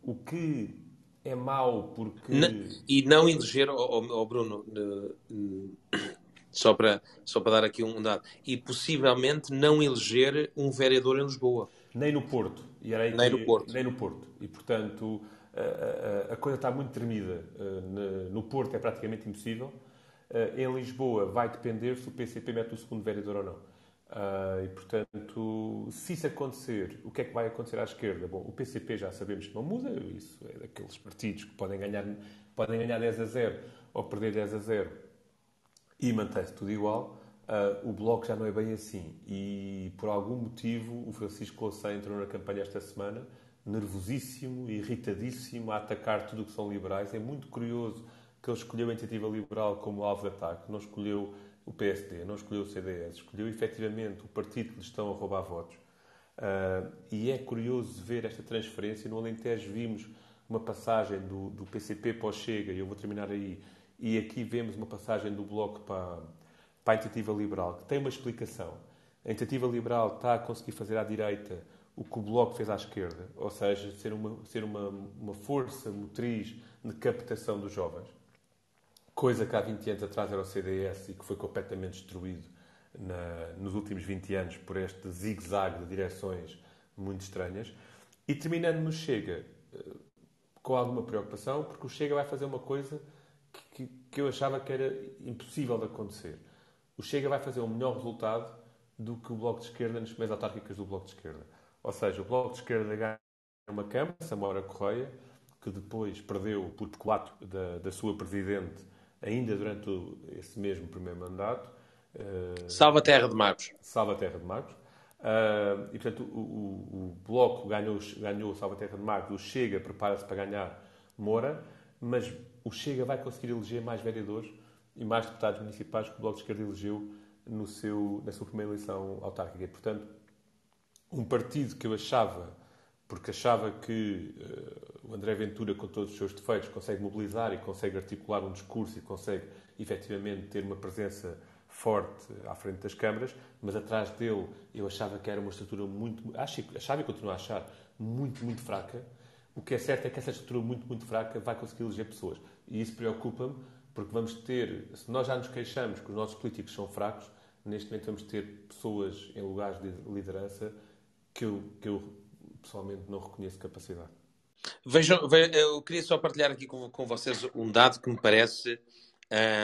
o que é mau porque.
E não eleger, oh, oh, Bruno, só para, só para dar aqui um dado, e possivelmente não eleger um vereador em Lisboa.
Nem no Porto. E era
nem no Porto.
Nem no Porto. E, portanto, a, a, a coisa está muito tremida. Eh, no Porto é praticamente impossível. Eh, em Lisboa vai depender se o PCP mete o segundo vereador ou não. Uh, e, portanto, se isso acontecer, o que é que vai acontecer à esquerda? Bom, o PCP já sabemos que não muda, isso é daqueles partidos que podem ganhar, podem ganhar 10 a 0 ou perder 10 a 0 e mantém-se tudo igual. Uh, o Bloco já não é bem assim. E, por algum motivo, o Francisco Louçã entrou na campanha esta semana, nervosíssimo, irritadíssimo, a atacar tudo o que são liberais. É muito curioso que ele escolheu a iniciativa liberal como alvo de ataque, não escolheu o PSD, não escolheu o CDS, escolheu efetivamente o partido que lhes estão a roubar votos. Uh, e é curioso ver esta transferência. No Alentejo vimos uma passagem do, do PCP para o Chega, e eu vou terminar aí, e aqui vemos uma passagem do Bloco para, para a Iniciativa Liberal, que tem uma explicação. A Iniciativa Liberal está a conseguir fazer à direita o que o Bloco fez à esquerda, ou seja, ser uma, ser uma, uma força motriz de captação dos jovens coisa que há 20 anos atrás era o CDS e que foi completamente destruído na, nos últimos 20 anos por este zigue-zague de direções muito estranhas. E terminando no Chega, eh, com alguma preocupação, porque o Chega vai fazer uma coisa que, que, que eu achava que era impossível de acontecer. O Chega vai fazer um melhor resultado do que o Bloco de Esquerda nas primeiras autárquicas do Bloco de Esquerda. Ou seja, o Bloco de Esquerda ganha uma Câmara, Samora Correia, que depois perdeu por decolato da, da sua Presidente ainda durante o, esse mesmo primeiro mandato.
Uh, Salva Terra de Marcos.
Salva Terra de Marcos. Uh, e, portanto, o, o, o, Bloco ganhou, ganhou Salva Terra de Marcos, o Chega prepara-se para ganhar Moura, mas o Chega vai conseguir eleger mais vereadores e mais deputados municipais que o Bloco de Esquerda elegeu no seu, na sua primeira eleição autárquica. E, portanto, um partido que eu achava porque achava que uh, o André Ventura, com todos os seus defeitos, consegue mobilizar e consegue articular um discurso e consegue efetivamente ter uma presença forte à frente das câmaras, mas atrás dele eu achava que era uma estrutura muito, achava e continuo a achar, muito, muito fraca. O que é certo é que essa estrutura muito, muito fraca vai conseguir eleger pessoas. E isso preocupa-me, porque vamos ter, se nós já nos queixamos que os nossos políticos são fracos, neste momento vamos ter pessoas em lugares de liderança que eu, que eu pessoalmente não reconheço capacidade.
Vejam, eu queria só partilhar aqui com, com vocês um dado que me parece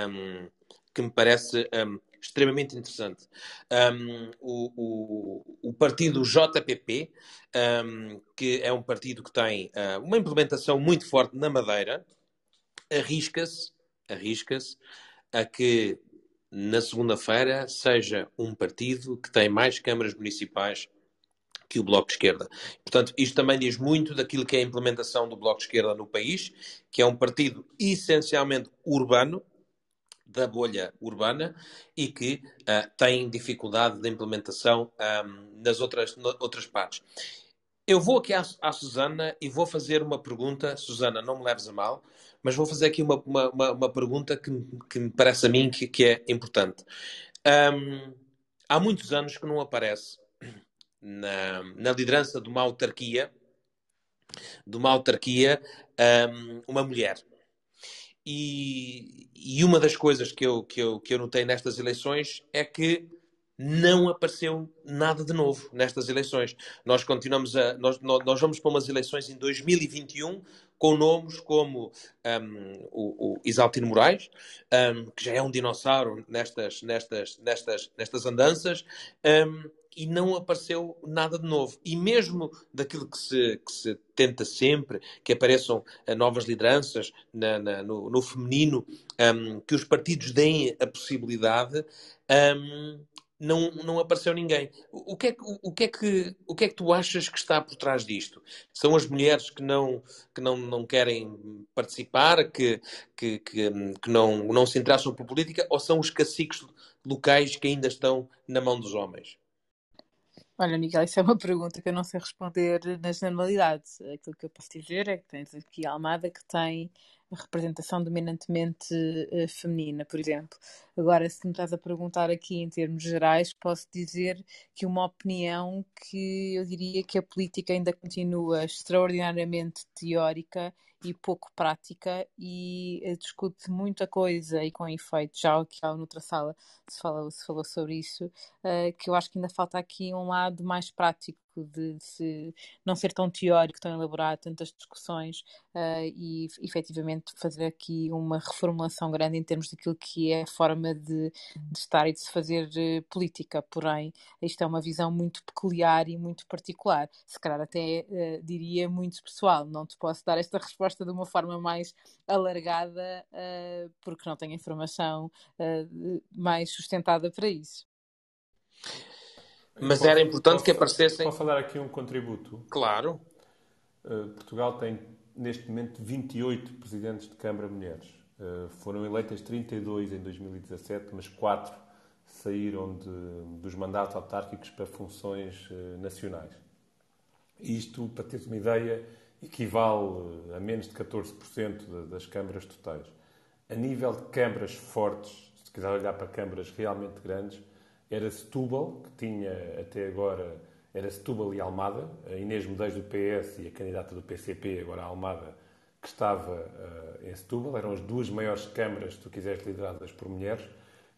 um, que me parece um, extremamente interessante. Um, o, o, o, partido JPP, que é um partido que tem uh, uma implementação muito forte na Madeira, arrisca-se arrisca-se a que na segunda-feira seja um partido que tem mais câmaras municipais que o Bloco de Esquerda. Portanto, isto também diz muito daquilo que é a implementação do Bloco de Esquerda no país, que é um partido essencialmente urbano, da bolha urbana, e que uh, tem dificuldade de implementação um, nas outras, outras partes. Eu vou aqui à, à, Susana e vou fazer uma pergunta. Susana, não me leves a mal, mas vou fazer aqui uma, uma, uma, pergunta que, que, me parece a mim que, que é importante. Um, há muitos anos que não aparece na, na liderança de uma autarquia, de uma autarquia, um, uma mulher. E, e, uma das coisas que eu, que, eu, que eu notei nestas eleições é que não apareceu nada de novo nestas eleições. Nós continuamos a. Nós, nós vamos para umas eleições em 2021 com nomes como um, o, o Isaltino Moraes, um, que já é um dinossauro nestas, nestas, nestas, nestas andanças, um, e não apareceu nada de novo. E mesmo daquilo que se, que se tenta sempre, que apareçam uh, novas lideranças na, na, no, no, feminino, um, que os partidos deem a possibilidade, um, não, não apareceu ninguém. O, o, que é, o, o, que é que, o que é que tu achas que está por trás disto? São as mulheres que não, que não, não querem participar, que, que, que, que não, não se interessam por política, ou são os caciques locais que ainda estão na mão dos homens?
Olha, Miguel, isso é uma pergunta que eu não sei responder na generalidade. Aquilo que eu posso dizer é que tens aqui a Almada que tem representação dominantemente uh, feminina, por exemplo. Agora, se me estás a perguntar aqui em termos gerais, posso dizer que uma opinião que eu diria que a política ainda continua extraordinariamente teórica e pouco prática e uh, discute muita coisa e com efeito. Já aqui noutra sala se falou, se falou sobre isso, uh, que eu acho que ainda falta aqui um lado mais prático de, de não ser tão teórico, tão elaborado, tantas discussões uh, e efetivamente fazer aqui uma reformulação grande em termos daquilo que é a forma de, de estar e de se fazer uh, política. Porém, isto é uma visão muito peculiar e muito particular, se calhar até uh, diria muito pessoal. Não te posso dar esta resposta de uma forma mais alargada porque não tenho informação mais sustentada para isso.
Mas posso, era importante posso, que aparecessem.
Posso dar aqui um contributo?
Claro.
Uh, Portugal tem, neste momento, 28 presidentes de Câmara Mulheres. Uh, foram eleitas 32 em 2017, mas 4 saíram de, dos mandatos autárquicos para funções uh, nacionais. Isto, para teres uma ideia, equivale a menos de 14% das câmaras totais. A nível de câmaras fortes, se quiser olhar para câmaras realmente grandes, era Setúbal, que tinha até agora, era Setúbal e Almada, a Inês Medeiros do PS e a candidata do PCP, agora a Almada, que estava uh, em Setúbal. Eram as duas maiores câmaras, se tu quiseres, lideradas por mulheres.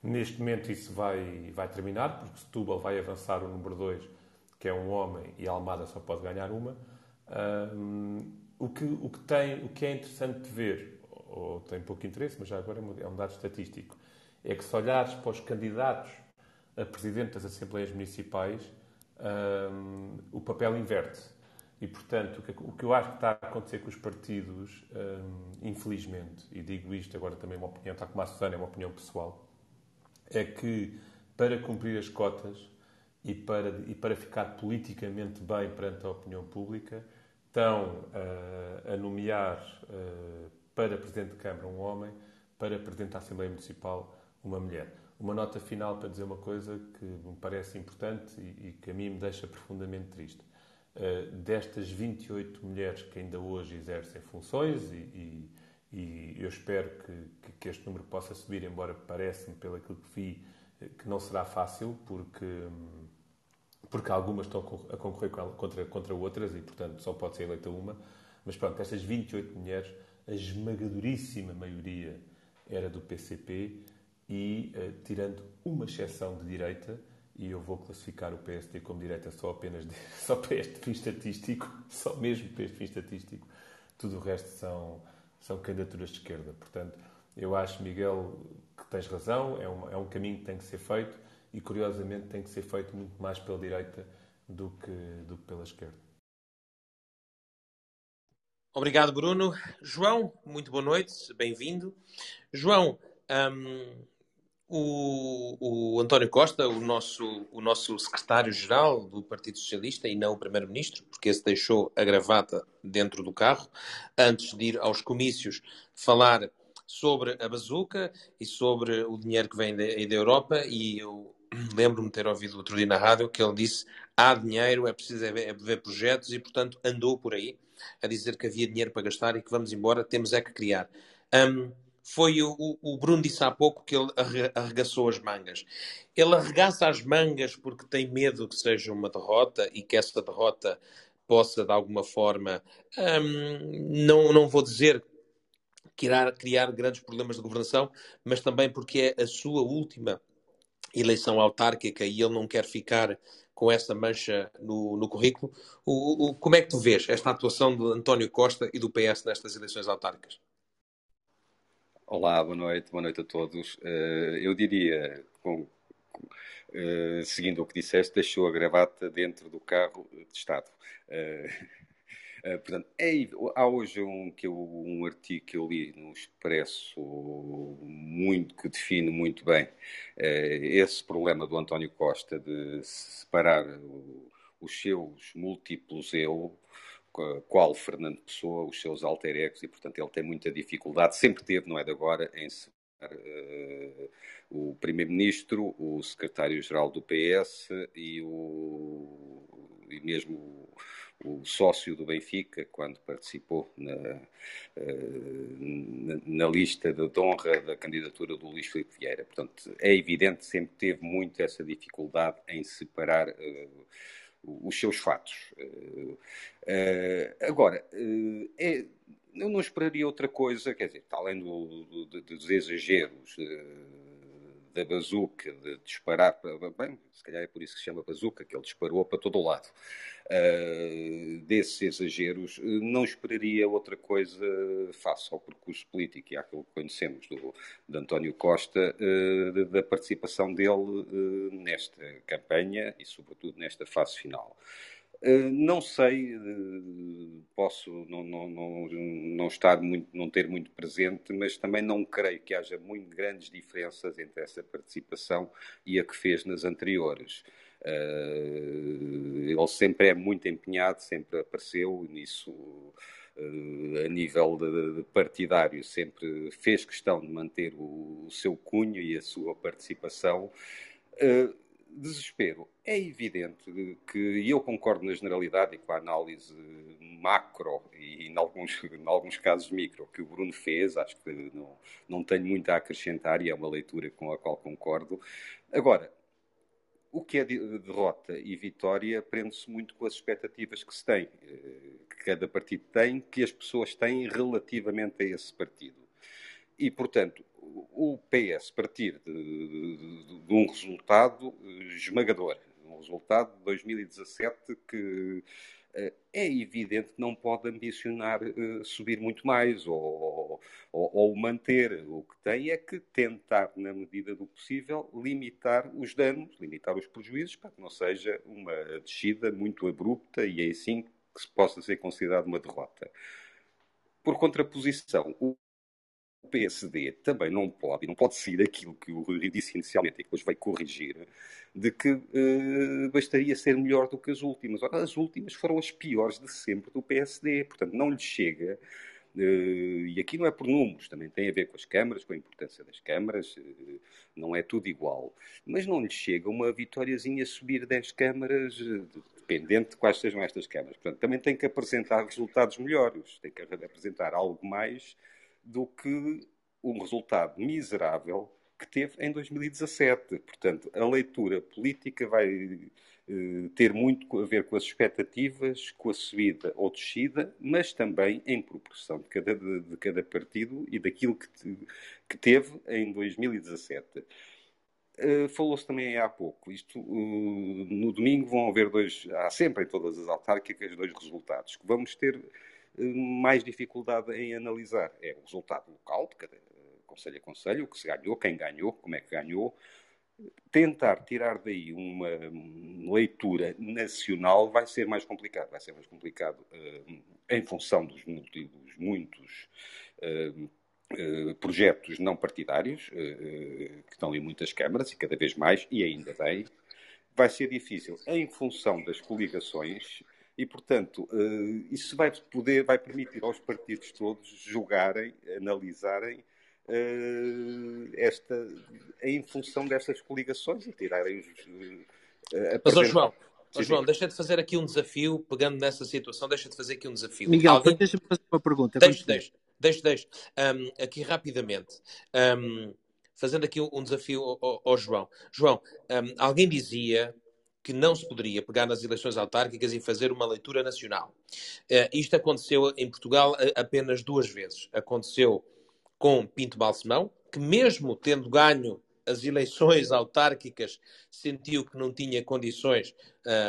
Neste momento isso vai, vai terminar, porque Setúbal vai avançar o número 2, que é um homem, e a Almada só pode ganhar uma. Uh, o, que, o, que tem, o que é interessante de ver, ou tem pouco interesse, mas já agora é um dado estatístico, é que se olhares para os candidatos a Presidente das Assembleias Municipais, um, o papel inverte. E, portanto, o que eu acho que está a acontecer com os partidos, um, infelizmente, e digo isto agora também é uma opinião, está com a Susana, é uma opinião pessoal, é que para cumprir as cotas e para, e para ficar politicamente bem perante a opinião pública, estão uh, a nomear uh, para Presidente de Câmara um homem, para Presidente da Assembleia Municipal uma mulher uma nota final para dizer uma coisa que me parece importante e, e que a mim me deixa profundamente triste. Uh, destas 28 mulheres que ainda hoje exercem funções, e, e, e eu espero que, que, este número possa subir, embora parece-me, pelo aquilo que vi, eh, que não será fácil, porque, porque algumas estão a concorrer contra, contra outras e, portanto, só pode ser eleita uma. Mas pronto, estas 28 mulheres, a esmagadoríssima maioria era do PCP e uh, tirando uma exceção de direita, e eu vou classificar o PSD como direita só apenas de, só para este fim estatístico, só mesmo para este fim estatístico, tudo o resto são, são candidaturas de esquerda. Portanto, eu acho, Miguel, que tens razão, é um, é um caminho que tem que ser feito e, curiosamente, tem que ser feito muito mais pela direita do que, do que pela esquerda.
Obrigado, Bruno. João, muito boa noite, bem-vindo. João, hum, o, o, António Costa, o nosso, o nosso secretário-geral do Partido Socialista e não o primeiro-ministro, porque esse deixou a gravata dentro do carro, antes de ir aos comícios falar sobre a bazuca e sobre o dinheiro que vem da, da Europa. E eu lembro-me de ter ouvido outro dia na rádio que ele disse: há dinheiro, é preciso é ver, é projetos, e portanto andou por aí a dizer que havia dinheiro para gastar e que vamos embora, temos é que criar. Um, foi o, o Bruno disse há pouco que ele arregaçou as mangas. Ele arregaça as mangas porque tem medo que seja uma derrota e que essa derrota possa, de alguma forma, hum, não, não vou dizer criar, criar grandes problemas de governação, mas também porque é a sua última eleição autárquica e ele não quer ficar com essa mancha no, no currículo. O, o, como é que tu vês esta atuação de António Costa e do PS nestas eleições autárquicas?
Olá, boa noite, boa noite a todos. Uh, eu diria, com, uh, seguindo o que disseste, deixou a gravata dentro do carro de Estado. Uh, Uh, portanto, é, há hoje um, que eu, um artigo que eu li no Expresso muito, que define muito bem esse problema do António Costa de separar o, os seus múltiplos eu, qual Fernando Pessoa, os seus alter egos, e portanto ele tem muita dificuldade, sempre teve, não é de agora, em separar uh, o Primeiro-Ministro, o Secretário-Geral do PS e, o, e mesmo o sócio do Benfica, quando participou na, eh, na, na, lista de honra da candidatura do Luís Filipe Vieira. Portanto, é evidente, sempre teve muito essa dificuldade em separar uh, os seus fatos. Uh, uh, agora, é, eu não esperaria outra coisa, quer dizer, além do, do, dos exageros da bazuca, de disparar para. Bem, se calhar é por isso que se chama bazuca, que ele disparou para todo o lado. Uh, desses exageros, não esperaria outra coisa face ao percurso político e àquilo que conhecemos do, de António Costa, uh, da participação dele uh, nesta campanha e, sobretudo, nesta fase final. Não sei, posso não, não, não, não, estar muito, não ter muito presente, mas também não creio que haja muito grandes diferenças entre essa participação e a que fez nas anteriores. Uh, ele sempre é muito empenhado, sempre apareceu nisso a nível de, partidário, sempre fez questão de manter o, seu cunho e a sua participação desespero. É evidente que, e eu concordo na generalidade e com a análise macro e, em alguns, em alguns casos, micro, que o Bruno fez, acho que não, não tenho muito a acrescentar e é uma leitura com a qual concordo. Agora, o que é derrota e vitória prende-se muito com as expectativas que se tem, eh, que cada partido tem, que as pessoas têm relativamente a esse partido. E, portanto, o PS partir de, de, de, um resultado esmagador, um resultado de 2017 que eh, é evidente que não pode ambicionar uh, subir muito mais ou, ou, ou, manter. O que tem é que tentar, na medida do possível, limitar os danos, limitar os prejuízos, para que não seja uma descida muito abrupta e é assim que se possa ser considerado uma derrota. Por contraposição, o o PSD também não pode, não pode ser aquilo que o Rui disse inicialmente e que depois vai corrigir, de que uh, bastaria ser melhor do que as últimas. Ora, as últimas foram as piores de sempre do PSD, portanto não lhe chega. Uh, e aqui não é por números, também tem a ver com as câmaras, com a importância das câmaras, uh, não é tudo igual. Mas não lhe chega uma vitóriazinha subir 10 câmaras, dependente de quais sejam estas câmaras. Portanto, também tem que apresentar resultados melhores, tem que apresentar algo mais do que um resultado miserável que teve em 2017. Portanto, a leitura política vai eh, ter muito a ver com as expectativas, com a subida ou descida, mas também em proporção de cada, de, cada partido e daquilo que, te, que teve em 2017. Uh, Falou-se também há pouco, isto uh, no domingo vão haver dois, há sempre em todas as autárquicas dois resultados, que vamos ter mais dificuldade em analisar. É o resultado local, de cada conselho a conselho, o que se ganhou, quem ganhou, como é que ganhou. Tentar tirar daí uma leitura nacional vai ser mais complicado. Vai ser mais complicado uh, em função dos, muitos uh, uh, projetos não partidários, que estão em muitas câmaras e cada vez mais, e ainda bem. Vai ser difícil em função das coligações e, portanto, uh, isso vai poder, vai permitir aos partidos todos julgarem, analisarem uh, esta, em função destas coligações e tirarem os. Uh,
Mas, ó João, oh, João, deixa de fazer aqui um desafio, pegando nessa situação, deixa de fazer aqui um desafio.
Miguel, Alguém... deixa-me fazer uma pergunta.
Deixa, deixa, deixa, deixa. Um, aqui rapidamente. Um, fazendo aqui um desafio ao, ao João. João, um, alguém dizia que não se poderia pegar nas eleições autárquicas e fazer uma leitura nacional. Uh, isto aconteceu em Portugal uh, apenas duas vezes. Aconteceu com Pinto Balsemão, que mesmo tendo ganho as eleições autárquicas, sentiu que não tinha condições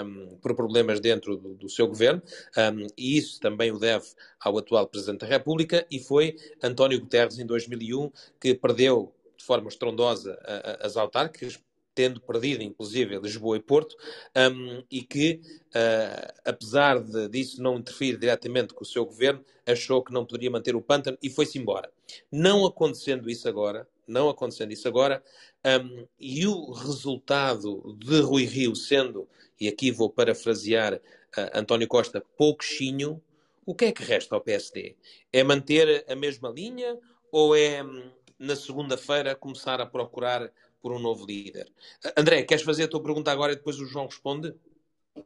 um, por problemas dentro do, do seu governo, um, e isso também o deve ao atual Presidente da República, e foi António Guterres, em 2001, que perdeu de forma estrondosa as autárquicas, tendo perdido, inclusive, Lisboa e Porto, um, e que, uh, apesar de, disso não interferir diretamente com o seu governo, achou que não poderia manter o pântano e foi-se embora. Não acontecendo isso agora, não acontecendo isso agora, um, e o resultado de Rui Rio sendo, e aqui vou parafrasear uh, António Costa, pouquinho, o que é que resta ao PSD? É manter a mesma linha ou é, hum, na segunda-feira, começar a procurar por um novo líder? André, queres fazer a tua pergunta agora e depois o João responde?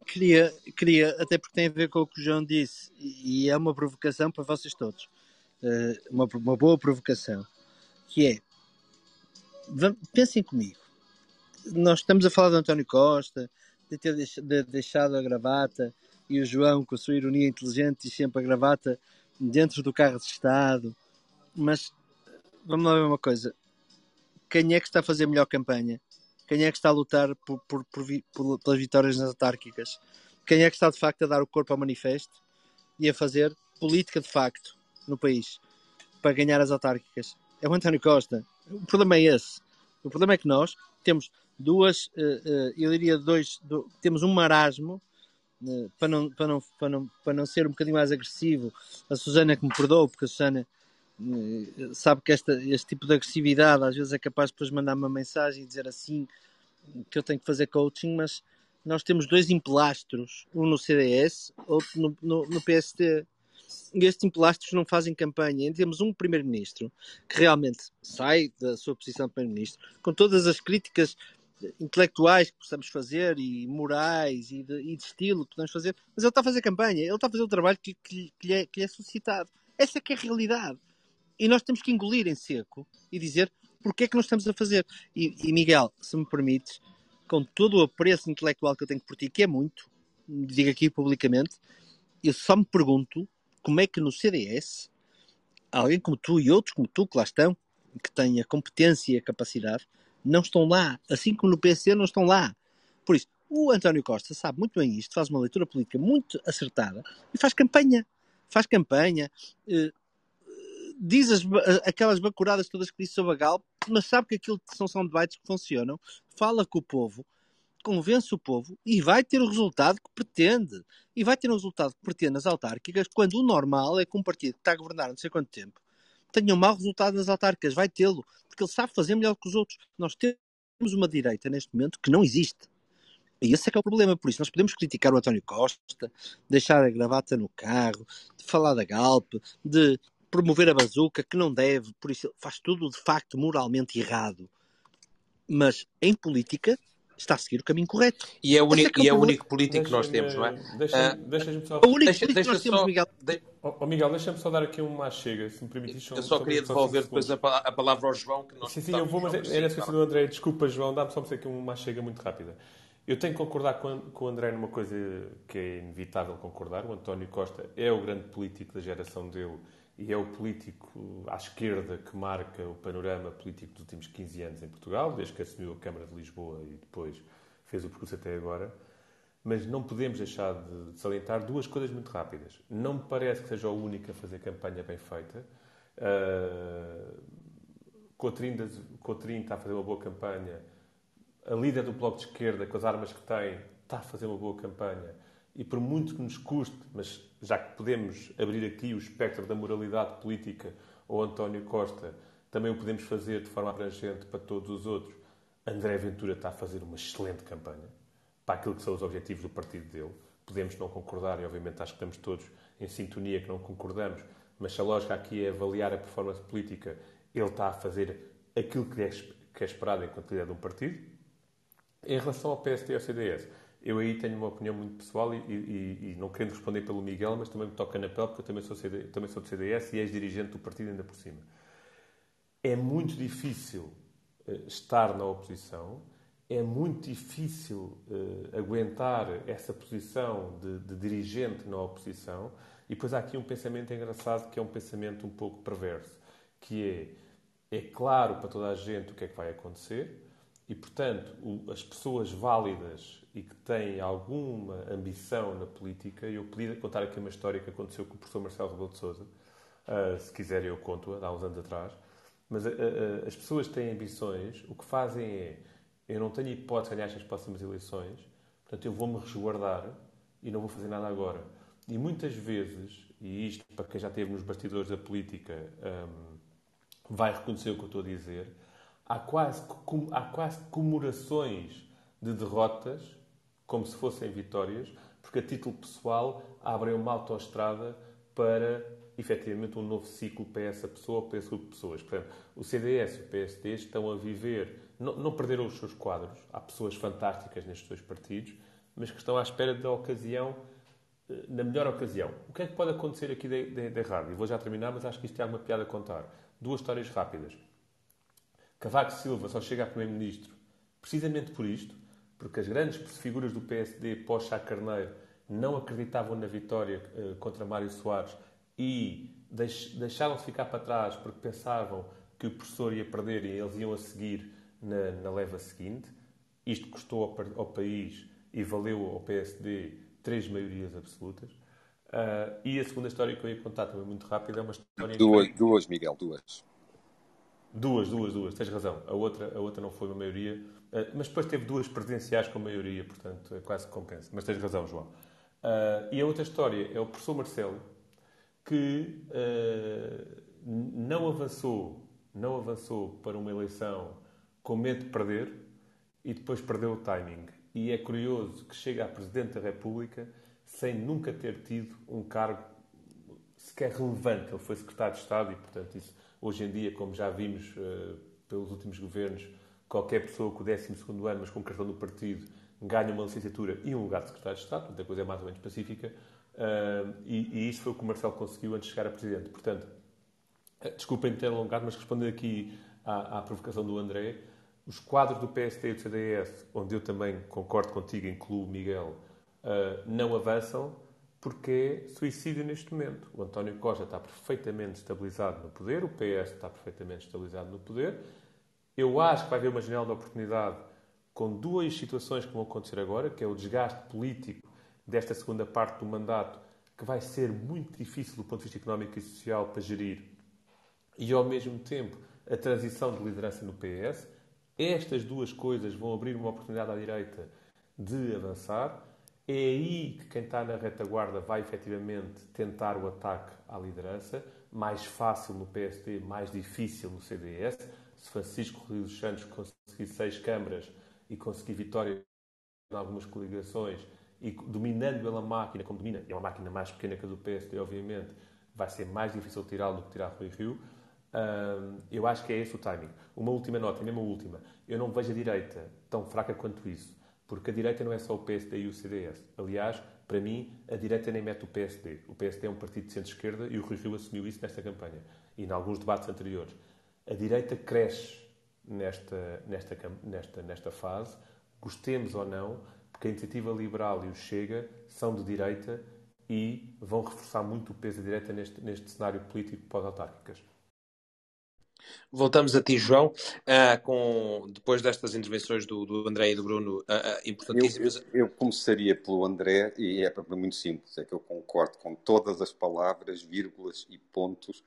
Queria, queria, até porque tem a ver com o que o João disse, e é uma provocação para vocês todos. Uh, uma, uma boa provocação, que é pensem comigo. Nós estamos a falar de António Costa, de ter deixado a gravata, e o João, com a sua ironia inteligente, e sempre a gravata dentro do carro de Estado. Mas vamos lá ver uma coisa: quem é que está a fazer melhor campanha? Quem é que está a lutar por, por, por, pelas vitórias nas autárquicas? Quem é que está de facto a dar o corpo ao manifesto e a fazer política de facto no país para ganhar as autárquicas? É o António Costa. O problema é esse. O problema é que nós temos duas, uh, uh, eu diria dois, do, temos um marasmo uh, para, não, para, não, para, não, para não ser um bocadinho mais agressivo. A Susana que me perdoou, porque a Susana sabe que esta, este tipo de agressividade às vezes é capaz de depois mandar uma mensagem e dizer assim que eu tenho que fazer coaching, mas nós temos dois emplastros, um no CDS, outro no, no, no PST estes emplastros não fazem campanha. E temos um primeiro-ministro que realmente sai da sua posição de primeiro-ministro, com todas as críticas intelectuais que possamos fazer e morais e de, e de, estilo que podemos fazer, mas ele está a fazer campanha, ele está a fazer o trabalho que, que, que, lhe, é, que lhe é suscitado. Essa é que é a realidade. E nós temos que engolir em seco e dizer porque é que nós estamos a fazer. E, e Miguel, se me permites, com todo o apreço intelectual que eu tenho por ti, que é muito, digo aqui publicamente, eu só me pergunto como é que no CDS alguém como tu e outros como tu que lá estão, que têm a competência e a capacidade, não estão lá, assim como no PC não estão lá. Por isso, o António Costa sabe muito bem isto, faz uma leitura política muito acertada e faz campanha. Faz campanha, eh, diz as, aquelas bacuradas todas que disse sobre a Galp, mas sabe que aquilo são, debates que funcionam, fala com o povo, convence o povo e vai ter o resultado que pretende. E vai ter o resultado que pretende nas autárquicas, quando o normal é que um partido que está a governar não sei quanto tempo tenha um mau resultado nas autárquicas. Vai tê-lo, porque ele sabe fazer melhor que os outros. Nós temos uma direita neste momento que não existe. E esse é que é o problema. Por isso, nós podemos criticar o António Costa, deixar a gravata no carro, de falar da Galp, de promover a bazuca, que não deve, por isso faz tudo de facto moralmente errado. Mas em política, está a seguir o caminho correto.
E é o único, é, é o único político que nós temos, não é?
Deixa-me uh, deixa só.
O único deixa, político deixa que nós temos, Miguel.
De... Oh, oh, Miguel, deixa-me só dar aqui uma chega, se me permites.
Eu só, só queria devolver depois a, a, palavra ao João. Que nós
sim, sim, eu vou, mas era esqueci do André. Desculpa, João, dá-me só aqui uma chega muito rápida. Eu tenho que concordar com, com o André numa coisa que é inevitável concordar. O António Costa é o grande político da geração dele e é o político à esquerda que marca o panorama político dos últimos 15 anos em Portugal, desde que assumiu a Câmara de Lisboa e depois fez o percurso até agora, mas não podemos deixar de salientar duas coisas muito rápidas. Não me parece que seja o único a fazer campanha bem feita. Uh, Cotrim, está a fazer uma boa campanha. A líder do Bloco de Esquerda, com as armas que tem, está a fazer uma boa campanha. E por muito que nos custe, mas já que podemos abrir aqui o espectro da moralidade política ao António Costa, também o podemos fazer de forma abrangente para todos os outros. André Ventura está a fazer uma excelente campanha para aquilo que são os objetivos do partido dele. Podemos não concordar, e obviamente acho que estamos todos em sintonia que não concordamos, mas se a lógica aqui é avaliar a performance política, ele está a fazer aquilo que é, é esperado enquanto líder de um partido. Em relação ao PSD e ao CDS, eu aí tenho uma opinião muito pessoal e, e, e, não querendo responder pelo Miguel, mas também me toca na pele, porque eu também sou, CD, também sou do CDS e ex-dirigente do partido ainda por cima. É muito difícil eh, estar na oposição, é muito difícil uh, aguentar essa posição de, de, dirigente na oposição. E depois há aqui um pensamento engraçado que é um pensamento um pouco perverso, que é, é claro para toda a gente o que é que vai acontecer e, portanto, o, as pessoas válidas e que têm alguma ambição na política, eu pedi contar aqui uma história que aconteceu com o professor Marcelo Rebelo de Sousa, uh, se quiserem eu conto-a, há uns anos atrás, mas a, a, as pessoas têm ambições, o que fazem é eu não tenho hipótese de ganhar estas próximas eleições, portanto eu vou-me resguardar e não vou fazer nada agora. E muitas vezes, e isto para quem já esteve nos bastidores da política um, vai reconhecer o que eu estou a dizer, há quase, há quase comemorações de derrotas como se fossem vitórias, porque a título pessoal abrem uma autoestrada para efetivamente um novo ciclo para essa pessoa ou para esse grupo de pessoas. Portanto, o CDS e o PSD estão a viver, não, não perderam os seus quadros, há pessoas fantásticas nestes dois partidos, mas que estão à espera da ocasião, eh, na melhor ocasião. O que é que pode acontecer aqui de, de, de errado? E vou já terminar, mas acho que isto é uma piada a contar. Duas histórias rápidas. Cavaco Silva só chega a Primeiro-Ministro precisamente por isto, porque as grandes figuras do PSD pós-Chá Carneiro não acreditavam na vitória uh, contra Mário Soares e deixaram-se ficar para trás porque pensavam que o professor ia perder e eles iam a seguir na, na leva seguinte. Isto custou ao, ao, país e valeu ao PSD três maiorias absolutas. Uh, e a segunda história que eu ia contar também muito rápida é uma história...
Duas, duas Miguel, duas.
Duas, duas, duas. Tens razão. A outra, a outra não foi uma maioria. Uh, mas depois teve duas presidenciais com maioria, portanto, é quase que compensa. Mas tens razão, João. Uh, e a outra história é o professor Marcelo, que uh, não avançou, não avançou para uma eleição com medo de perder e depois perdeu o timing. E é curioso que chega a Presidente da República sem nunca ter tido um cargo sequer relevante. Ele foi Secretário de Estado e, portanto, isso hoje em dia, como já vimos pelos últimos governos, qualquer pessoa com o 12 ano, mas com cartão do partido, ganha uma licenciatura e um lugar de Secretário de Estado, portanto a coisa é mais ou menos pacífica. Uh, e, e, foi o que o Marcelo conseguiu antes de chegar a Presidente. Portanto, eh, desculpem ter alongado, mas respondendo aqui à, à, provocação do André, os quadros do PSD e do CDS, onde eu também concordo contigo, incluo o Miguel, uh, não avançam porque é suicídio neste momento. O António Costa está perfeitamente estabilizado no poder, o PS está perfeitamente estabilizado no poder. Eu acho que vai haver uma janela de oportunidade com duas situações que vão acontecer agora, que é o desgaste político desta segunda parte do mandato, que vai ser muito difícil do ponto de vista económico e social para gerir, e ao mesmo tempo a transição de liderança no PS. Estas duas coisas vão abrir uma oportunidade à direita de avançar. É aí que quem está na retaguarda vai efetivamente tentar o ataque à liderança. Mais fácil no PSD, mais difícil no CDS. Se Francisco Rodrigues dos Santos conseguir seis câmaras e conseguir vitória em algumas coligações, e dominando pela máquina, como domina, é uma máquina mais pequena que a do PSD, obviamente, vai ser mais difícil tirá-lo do que tirar Rui Rio. eu acho que é esse o timing. Uma última nota, mesmo a última. Eu não vejo a direita tão fraca quanto isso, porque a direita não é só o PSD e o CDS. Aliás, para mim, a direita nem mete o PSD. O PSD é um partido de centro-esquerda e o Rui Rio assumiu isso nesta campanha e em alguns debates anteriores. A direita cresce nesta, nesta, nesta, nesta fase, gostemos ou não, porque a iniciativa liberal e o Chega são de direita e vão reforçar muito o peso da direita neste, neste cenário político pós-autárquicas.
Voltamos a ti, João, uh, com, depois destas intervenções do, do André e do Bruno, uh, uh, importantíssimas.
Eu, eu, eu, começaria pelo André, e é muito simples, é que eu concordo com todas as palavras, vírgulas e pontos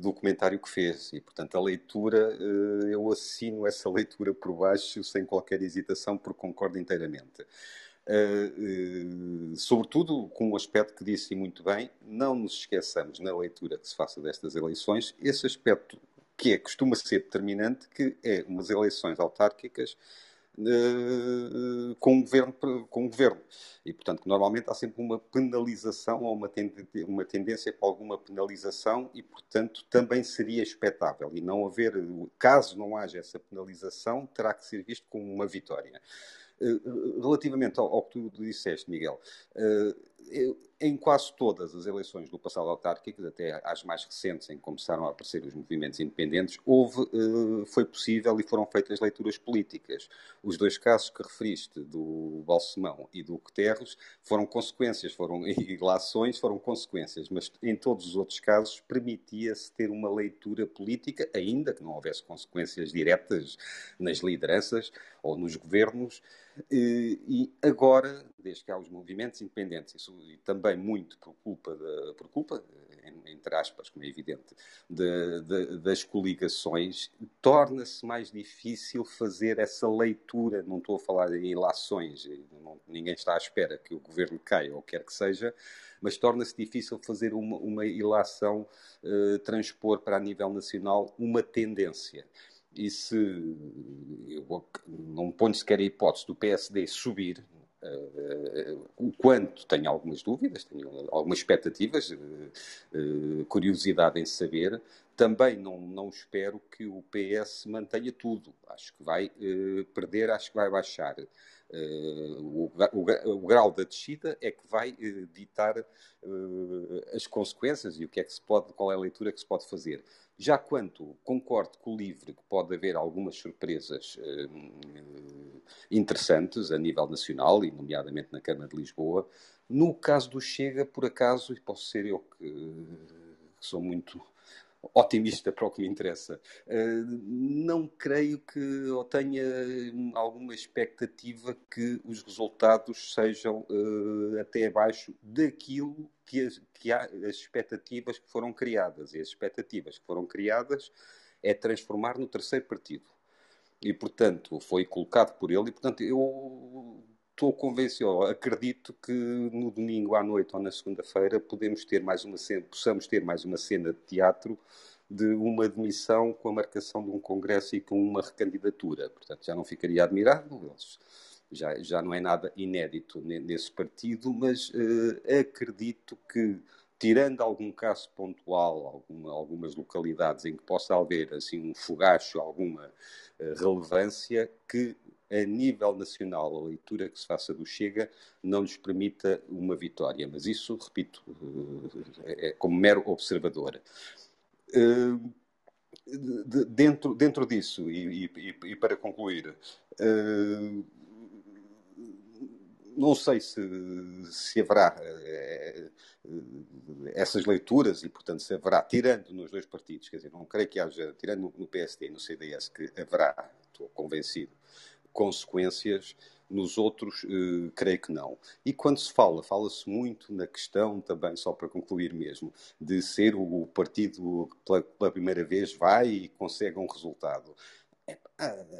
do comentário que fez. E, portanto, a leitura, eu assino essa leitura por baixo, sem qualquer hesitação, porque concordo inteiramente. Uh, uh, sobretudo com um aspecto que disse muito bem, não nos esqueçamos na leitura que se faça destas eleições, esse aspecto que é, costuma ser determinante, que é umas eleições autárquicas uh, com, um governo, com governo. E, portanto, normalmente há sempre uma penalização ou uma, tendência, uma tendência para alguma penalização e, portanto, também seria expectável. E não haver, caso não haja essa penalização, terá que ser visto como uma vitória. Eh, relativamente ao, ao, que tu disseste, Miguel, eu, em quase todas as eleições do passado autárquico, até às mais recentes, em que começaram a aparecer os movimentos independentes, houve, uh, foi possível e foram feitas leituras políticas. Os dois casos que referiste, do Balsemão e do Guterres, foram consequências, foram ilações, foram consequências, mas em todos os outros casos permitia-se ter uma leitura política, ainda que não houvesse consequências diretas nas lideranças ou nos governos, e agora, desde que há os movimentos independentes, isso, também muito por culpa, de, por culpa entre aspas, como é evidente, de, de, das coligações, torna-se mais difícil fazer essa leitura. Não estou a falar em não, ninguém está à espera que o governo caia ou quer que seja, mas torna-se difícil fazer uma, uma ilação, uh, transpor para a nível nacional uma tendência. E se eu não ponho sequer a hipótese do PSD subir, Uh, o quanto tenho algumas dúvidas, tenho algumas expectativas, uh, uh, curiosidade em saber. Também não, não espero que o PS mantenha tudo. Acho que vai perder, acho que vai baixar. O, o, o, grau da descida é que vai ditar as consequências e o que é que se pode, qual é a leitura que se pode fazer. Já quanto concordo com o LIVRE que pode haver algumas surpresas eh, interessantes a nível nacional, e nomeadamente na Câmara de Lisboa, no caso do Chega, por acaso, e posso ser eu que, que sou muito otimista para o que me interessa. Uh, não creio que eu tenha alguma expectativa que os resultados sejam uh, até abaixo daquilo que, as, que há, as expectativas que foram criadas. E as expectativas que foram criadas é transformar no terceiro partido. E, portanto, foi colocado por ele, e, portanto, eu estou convencido, acredito que no domingo à noite ou na segunda-feira podemos ter mais uma cena, possamos ter mais uma cena de teatro de uma admissão com a marcação de um congresso e com uma recandidatura. Portanto, já não ficaria admirado, já, já não é nada inédito nesse partido, mas uh, acredito que, tirando algum caso pontual, alguma, algumas localidades em que possa haver assim um fogacho, alguma uh, relevância, que a nível nacional, a leitura que se faça do Chega não lhes permita uma vitória. Mas isso, repito, eh, é como mero observador. Eh, dentro, dentro disso, e, e, e para concluir, eh, não sei se, se haverá essas leituras e, portanto, se haverá, tirando nos dois partidos, quer dizer, não creio que haja, tirando no PSD e no CDS, que haverá, estou convencido, consequências, nos outros, eh, creio que não. E quando se fala, fala-se muito na questão, também, só para concluir mesmo, de ser o partido pela, pela primeira vez vai e consegue um resultado. É,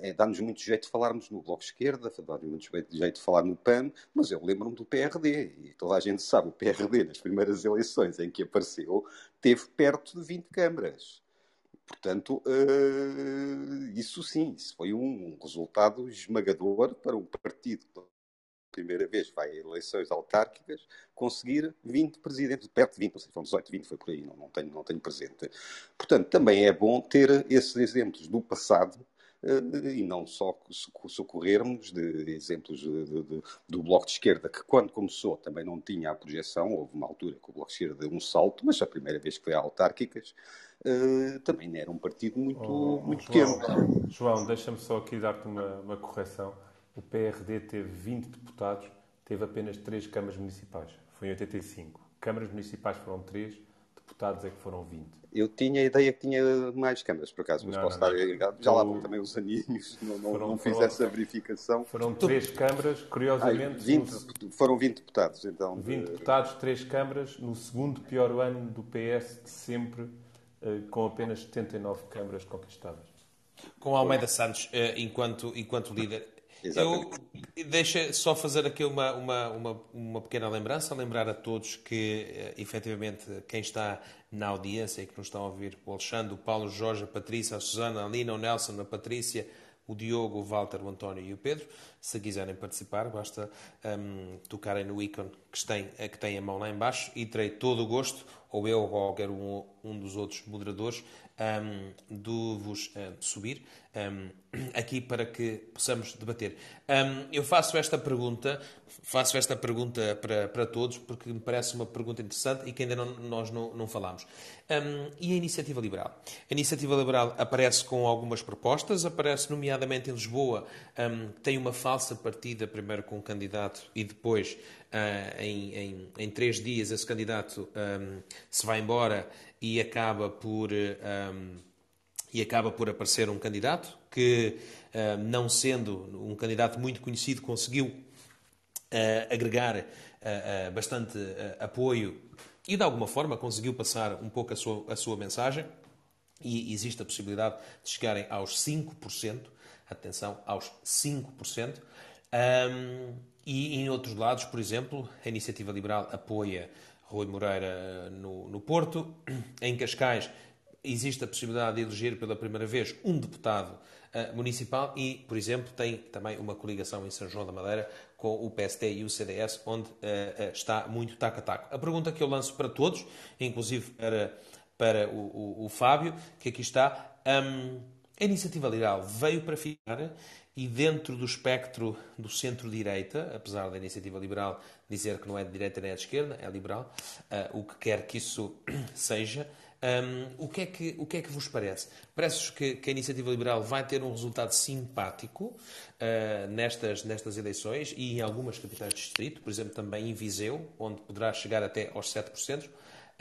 é, dá-nos muito jeito de falarmos no Bloco Esquerda, dá-nos muito jeito de falar no PAN, mas eu lembro-me do PRD, e toda a gente sabe, o PRD, nas primeiras eleições em que apareceu, teve perto de 20 câmaras. Portanto, uh, isso sim, isso foi um resultado esmagador para um partido que pela primeira vez vai a eleições autárquicas conseguir 20 presidentes, perto de 20, não sei se foram 18, 20, foi por aí, não, não, tenho, não tenho presente. Portanto, também é bom ter esses exemplos do passado e não só socorrermos de exemplos de, de, de, do Bloco de Esquerda, que quando começou também não tinha a projeção, houve uma altura que o Bloco de Esquerda deu um salto, mas a primeira vez que foi a autárquicas, uh, também era um partido muito, oh, muito
João, pequeno. João, deixa-me só aqui dar-te uma, uma correção. O PRD teve 20 deputados, teve apenas 3 câmaras municipais. Foi em 85. Câmaras municipais foram 3, deputados é que foram 20.
Eu tinha a ideia que tinha mais câmaras, por acaso, mas não, posso não, estar errado. Já lá vão também os aninhos, não, não, foram, não fiz foram, essa verificação.
Foram três câmaras, curiosamente.
Ai, 20, no... Foram 20 deputados, então.
20 de... deputados, três câmaras, no segundo pior ano do PS de sempre eh, com apenas 79 câmaras conquistadas.
Com Almeida Santos eh, enquanto, enquanto líder. Exatamente. Eu deixa só fazer aqui uma, uma, uma, uma, pequena lembrança, lembrar a todos que, eh, efetivamente, quem está na audiência e que nos estão a ouvir, o Alexandre, o Paulo, o Jorge, a Patrícia, a Susana, a Lina, o Nelson, a Patrícia, o Diogo, o Walter, o António e o Pedro. Se quiserem participar, basta um, tocarem no ícone que tem, que tem a mão lá embaixo e terei todo o gosto, ou eu ou qualquer um, um dos outros moderadores, um, de vos uh, subir um, aqui para que possamos debater. Um, eu faço esta pergunta, faço esta pergunta para, para todos porque me parece uma pergunta interessante e que ainda não, nós não, não falámos. e a iniciativa liberal? A iniciativa liberal aparece com algumas propostas, aparece nomeadamente em Lisboa, tem uma falsa partida, primeiro com um candidato e depois Uh, em, em, em, três dias esse candidato um, se vai embora e acaba por um, e acaba por aparecer um candidato que uh, não sendo um candidato muito conhecido conseguiu uh, agregar bastante apoio e de alguma forma conseguiu passar um pouco a sua, a sua mensagem e existe a possibilidade de chegarem aos 5%, atenção, aos 5%. Um, e em outros lados, por exemplo, a Iniciativa Liberal apoia Rui Moreira no, no Porto. Em Cascais existe a possibilidade de eleger pela primeira vez um deputado uh, municipal e, por exemplo, tem também uma coligação em São João da Madeira com o PST e o CDS, onde uh, está muito taco a taco. A pergunta que eu lanço para todos, inclusive para, para o, o, o Fábio, que aqui está, um, a iniciativa liberal veio para ficar e dentro do espectro do centro-direita, apesar da iniciativa liberal dizer que não é de direita nem é de esquerda, é liberal, uh, o que quer que isso seja, um, o, que é que, o que é que vos parece? Parece-vos que, que, a iniciativa liberal vai ter um resultado simpático uh, nestas, nestas eleições e em algumas capitais de distrito, por exemplo, também em Viseu, onde poderá chegar até aos 7%.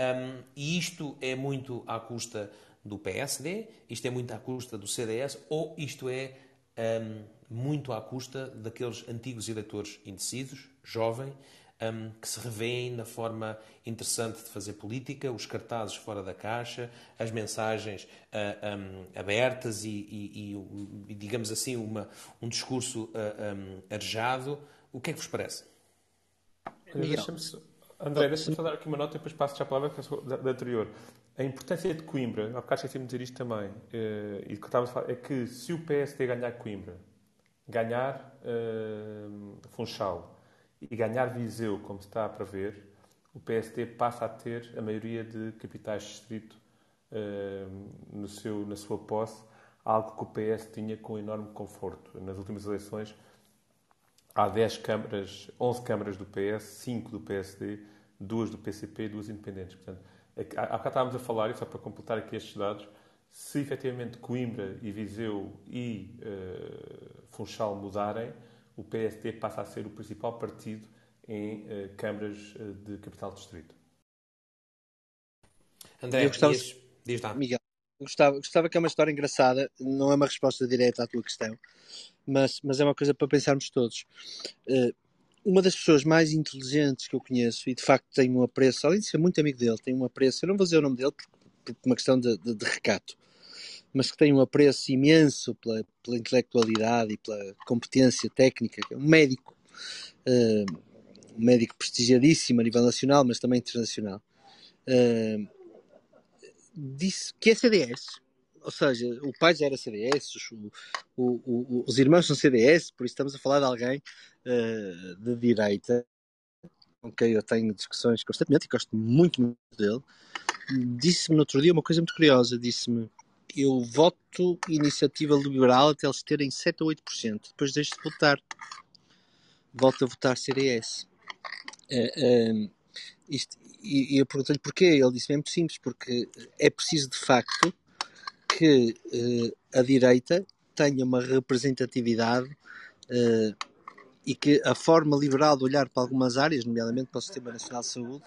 Um, e isto é muito à custa do PSD, isto é muito à custa do CDS, ou isto é um, muito à custa daqueles antigos eleitores indecisos, jovem, um, que se revêem na forma interessante de fazer política, os cartazes fora da caixa, as mensagens uh, um, abertas e, e, e, digamos assim, uma, um discurso uh, arejado. O que é que vos parece?
Deixa André, deixa-me só dar aqui uma nota e depois passo já a palavra da, da anterior. A importância de Coimbra, há bocado esqueci-me de dizer isto também, uh, e que estava a falar, é que se o PSD ganhar Coimbra, ganhar uh, Funchal e ganhar Viseu, como está a prever, o PSD passa a ter a maioria de capitais distrito uh, no seu, na sua posse, algo que o PS tinha com enorme conforto. Nas últimas eleições, há 10 câmaras, 11 câmaras do PS, 5 do PSD, 2 do PCP e 2 independentes. Portanto, é há bocado estávamos a falar, e só para completar aqui estes dados, se efetivamente Coimbra e Viseu e uh, Funchal mudarem, o PSD passa a ser o principal partido em uh, câmaras uh, de capital distrito.
André, eu gostava, diz, diz lá. Miguel, gostava, gostava que é uma história engraçada, não é uma resposta direta à tua questão, mas, mas é uma coisa para pensarmos todos. Uh, uma das pessoas mais inteligentes que eu conheço e de facto tenho um apreço, além de ser muito amigo dele, tenho um apreço, eu não vou dizer o nome dele por, por uma questão de, de, de, recato, mas que tem um apreço imenso pela, pela intelectualidade e pela competência técnica, é um médico, uh, um médico prestigiadíssimo a nível nacional, mas também internacional, uh, disse que é CDS, ou seja, o pai já era CDS, o, o, o, os irmãos são CDS, por isso estamos a falar de alguém uh, de direita, com quem eu tenho discussões constantemente e gosto muito, muito dele. Disse-me no outro dia uma coisa muito curiosa: disse-me, eu voto iniciativa liberal até eles terem 7 ou 8%, depois deixo de votar. Volto a votar CDS. Uh, uh, isto, e, e eu perguntei-lhe porquê. Ele disse: muito simples, porque é preciso de facto que uh, a direita tenha uma representatividade e que a forma liberal de olhar para algumas áreas, nomeadamente para o Sistema Nacional de Saúde,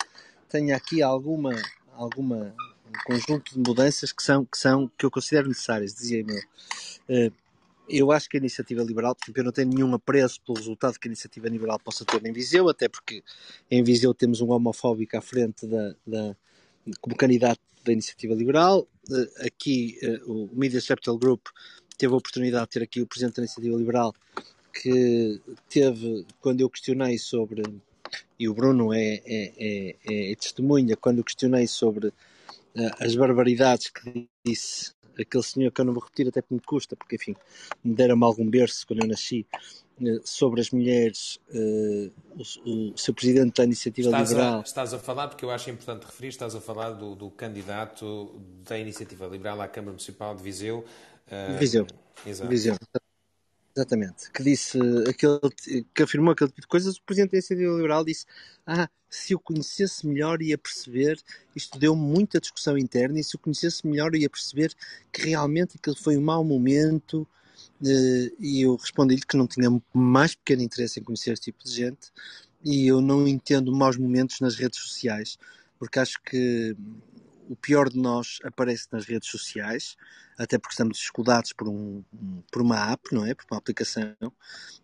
tenha aqui alguma, alguma um conjunto de mudanças que são que são que eu considero necessárias, dizia-me. Uh, eu acho que a iniciativa liberal, porque eu não tenho nenhum apreço pelo resultado que a iniciativa liberal possa ter em Viseu, até porque em Viseu temos um homofóbico à frente da, da como candidato da iniciativa liberal. Eh, aqui eh, o Media Capital Group teve a oportunidade de ter aqui o presidente da iniciativa liberal que teve, quando eu questionei sobre, e o Bruno é, é, é, é testemunha, quando eu questionei sobre as barbaridades que disse aquele senhor, que eu não vou repetir até porque me custa, porque enfim, me deram-me algum berço quando eu nasci, uh, sobre as mulheres, uh, o, o seu presidente da iniciativa
estás
liberal.
A, estás a falar, porque eu acho importante referir, estás a falar do, do candidato da iniciativa liberal à Câmara Municipal de Viseu.
Viseu. Exato. Viseu. Exatamente. Que disse aquele, que afirmou aquele tipo de coisas. O presidente da Iniciativa Liberal disse: Ah, se eu conhecesse melhor ia perceber. Isto deu muita discussão interna. E se eu conhecesse melhor ia perceber que realmente aquele foi um mau momento. Eh, e eu respondi-lhe que não tinha mais pequeno interesse em conhecer este tipo de gente. E eu não entendo maus momentos nas redes sociais, porque acho que o pior de nós aparece nas redes sociais, até porque estamos escudados por, um, por uma app, não é? Por uma aplicação.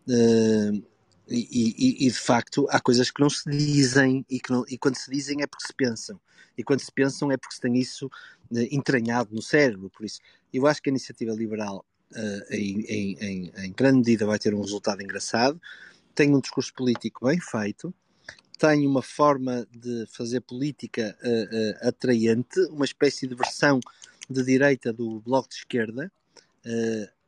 Uh, E, e, e, de facto há coisas que não se dizem e, que não, e quando se dizem é porque se pensam. E quando se pensam é porque se tem isso eh, entranhado no cérebro. Por isso, eu acho que a iniciativa liberal, uh, em, em, em, grande medida, vai ter um resultado engraçado. Tem um discurso político bem feito, tem uma forma de fazer política uh, uh, atraente, uma espécie de versão de direita do bloco de esquerda,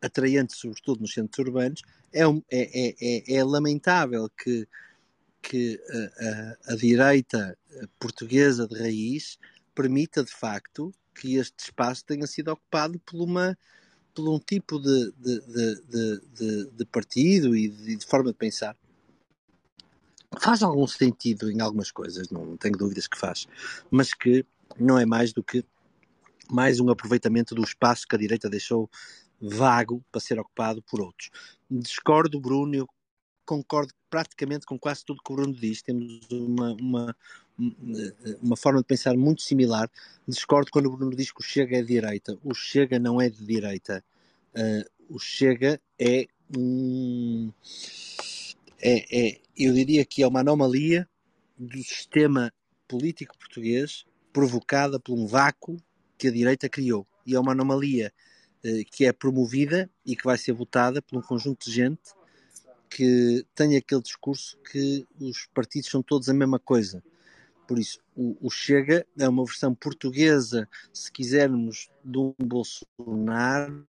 atraente sobretudo nos centros urbanos. É, um, é, é, é, é lamentável que que a, a, a, direita portuguesa de raiz permita de facto que este espaço tenha sido ocupado por uma por um tipo de, de, de, de partido e de, forma de pensar faz algum sentido em algumas coisas, não tenho dúvidas que faz, mas que não é mais do que mais um aproveitamento do espaço que a direita deixou vago para ser ocupado por outros. Discordo, Bruno, eu concordo praticamente com quase tudo que o Bruno diz. Temos uma, uma, uma forma de pensar muito similar. Discordo quando o Bruno diz que o Chega é de direita. O Chega não é de direita. Uh, o Chega é um. É, é, eu diria que é uma anomalia do sistema político português provocada por um vácuo que a direita criou. E é uma anomalia uh, que é promovida e que vai ser votada por um conjunto de gente que tem aquele discurso que os partidos são todos a mesma coisa. Por isso, o, o Chega é uma versão portuguesa, se quisermos, de um Bolsonaro,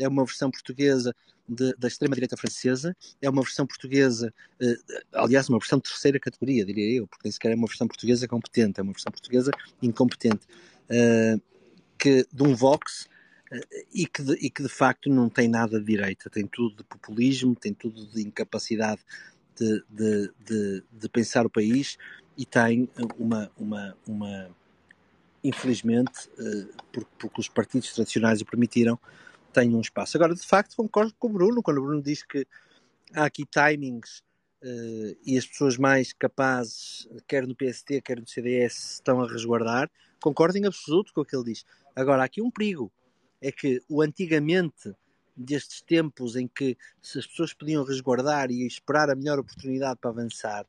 é uma versão portuguesa de, da extrema-direita francesa, é uma versão portuguesa, eh, aliás, uma versão de terceira categoria, diria eu, porque nem sequer é uma versão portuguesa competente, é uma versão portuguesa incompetente, eh, que, de um Vox e que, de, e que de facto não tem nada de direita, tem tudo de populismo, tem tudo de incapacidade de, de, de, de pensar o país e tem uma, uma, uma infelizmente, porque, porque, os partidos tradicionais o permitiram, tem um espaço. Agora, de facto, concordo com o Bruno, quando o Bruno diz que há aqui timings uh, e as pessoas mais capazes, quer no PST, quer no CDS, estão a resguardar, concordo em absoluto com o que ele diz. Agora, há aqui um perigo, é que o antigamente destes tempos em que as pessoas podiam resguardar e esperar a melhor oportunidade para avançar,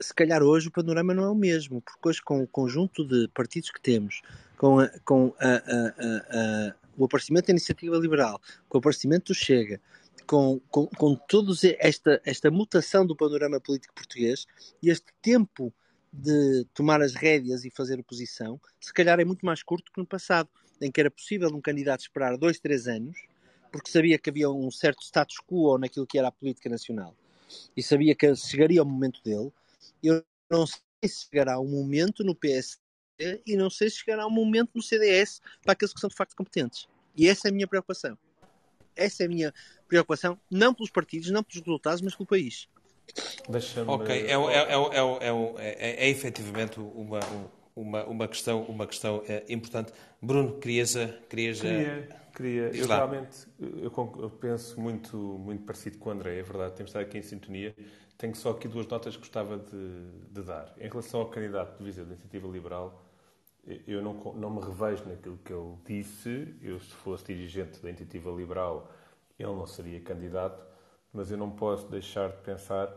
se calhar hoje o panorama não é o mesmo, porque hoje com o conjunto de partidos que temos, com, a, com a, a, o aparecimento da iniciativa liberal, com o aparecimento do Chega, com, com, com toda esta, esta mutação do panorama político português e este tempo de tomar as rédeas e fazer oposição, se calhar é muito mais curto que no passado em que era possível um candidato esperar dois, três anos, porque sabia que havia um certo status quo naquilo que era a política nacional e sabia que chegaria o momento dele. Eu não sei se chegará um momento no PSD e não sei se chegará um momento no CDS para aqueles que são de facto competentes. E essa é a minha preocupação. Essa é a minha preocupação, não pelos partidos, não pelos resultados, mas pelo país.
Ok, é, é, é, é, é, efetivamente uma, uma, uma questão, uma questão é, importante. Bruno, querias... querias
queria, queria. Eu realmente eu penso muito, muito parecido com o André, é verdade, temos estado aqui em sintonia. Tenho só aqui duas notas que gostava de, de dar. Em relação ao candidato de Viseu da Iniciativa Liberal, eu não, não me revejo naquilo que ele disse. Eu, se fosse dirigente da Iniciativa Liberal, ele não seria candidato, mas eu não posso deixar de pensar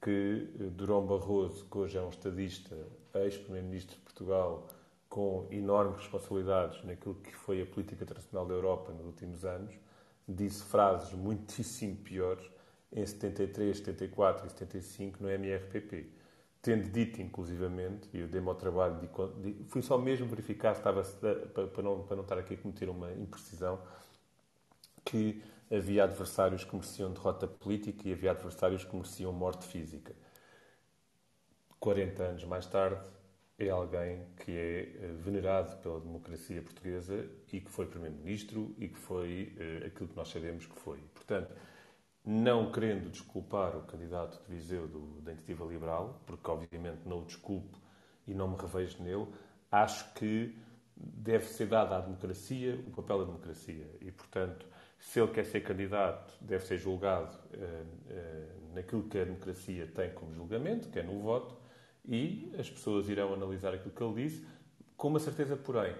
que Durão Barroso, que hoje é um estadista ex-primeiro-ministro de Portugal, com enormes responsabilidades naquilo que foi a política internacional da Europa nos últimos anos, disse frases muitíssimo piores em 73, 74 e 75 no MRPP. Tendo dito, inclusivamente, e eu dei-me ao trabalho, de, de, fui só mesmo verificar, estava, para, para, não, para não estar aqui a cometer uma imprecisão, que havia adversários que mereciam derrota política e havia adversários que mereciam morte física. 40 anos mais tarde, é alguém que é eh, venerado pela democracia portuguesa e que foi Primeiro-Ministro e que foi uh, aquilo que nós sabemos que foi. Portanto, não querendo desculpar o candidato de Viseu do, da Iniciativa Liberal, porque obviamente não o desculpo e não me revejo nele, acho que deve ser dado à democracia o papel da democracia. E, portanto, se ele quer ser candidato, deve ser julgado uh, uh, naquilo que a democracia tem como julgamento, que é no voto, e as pessoas irão analisar aquilo que ele disse, com uma certeza, porém,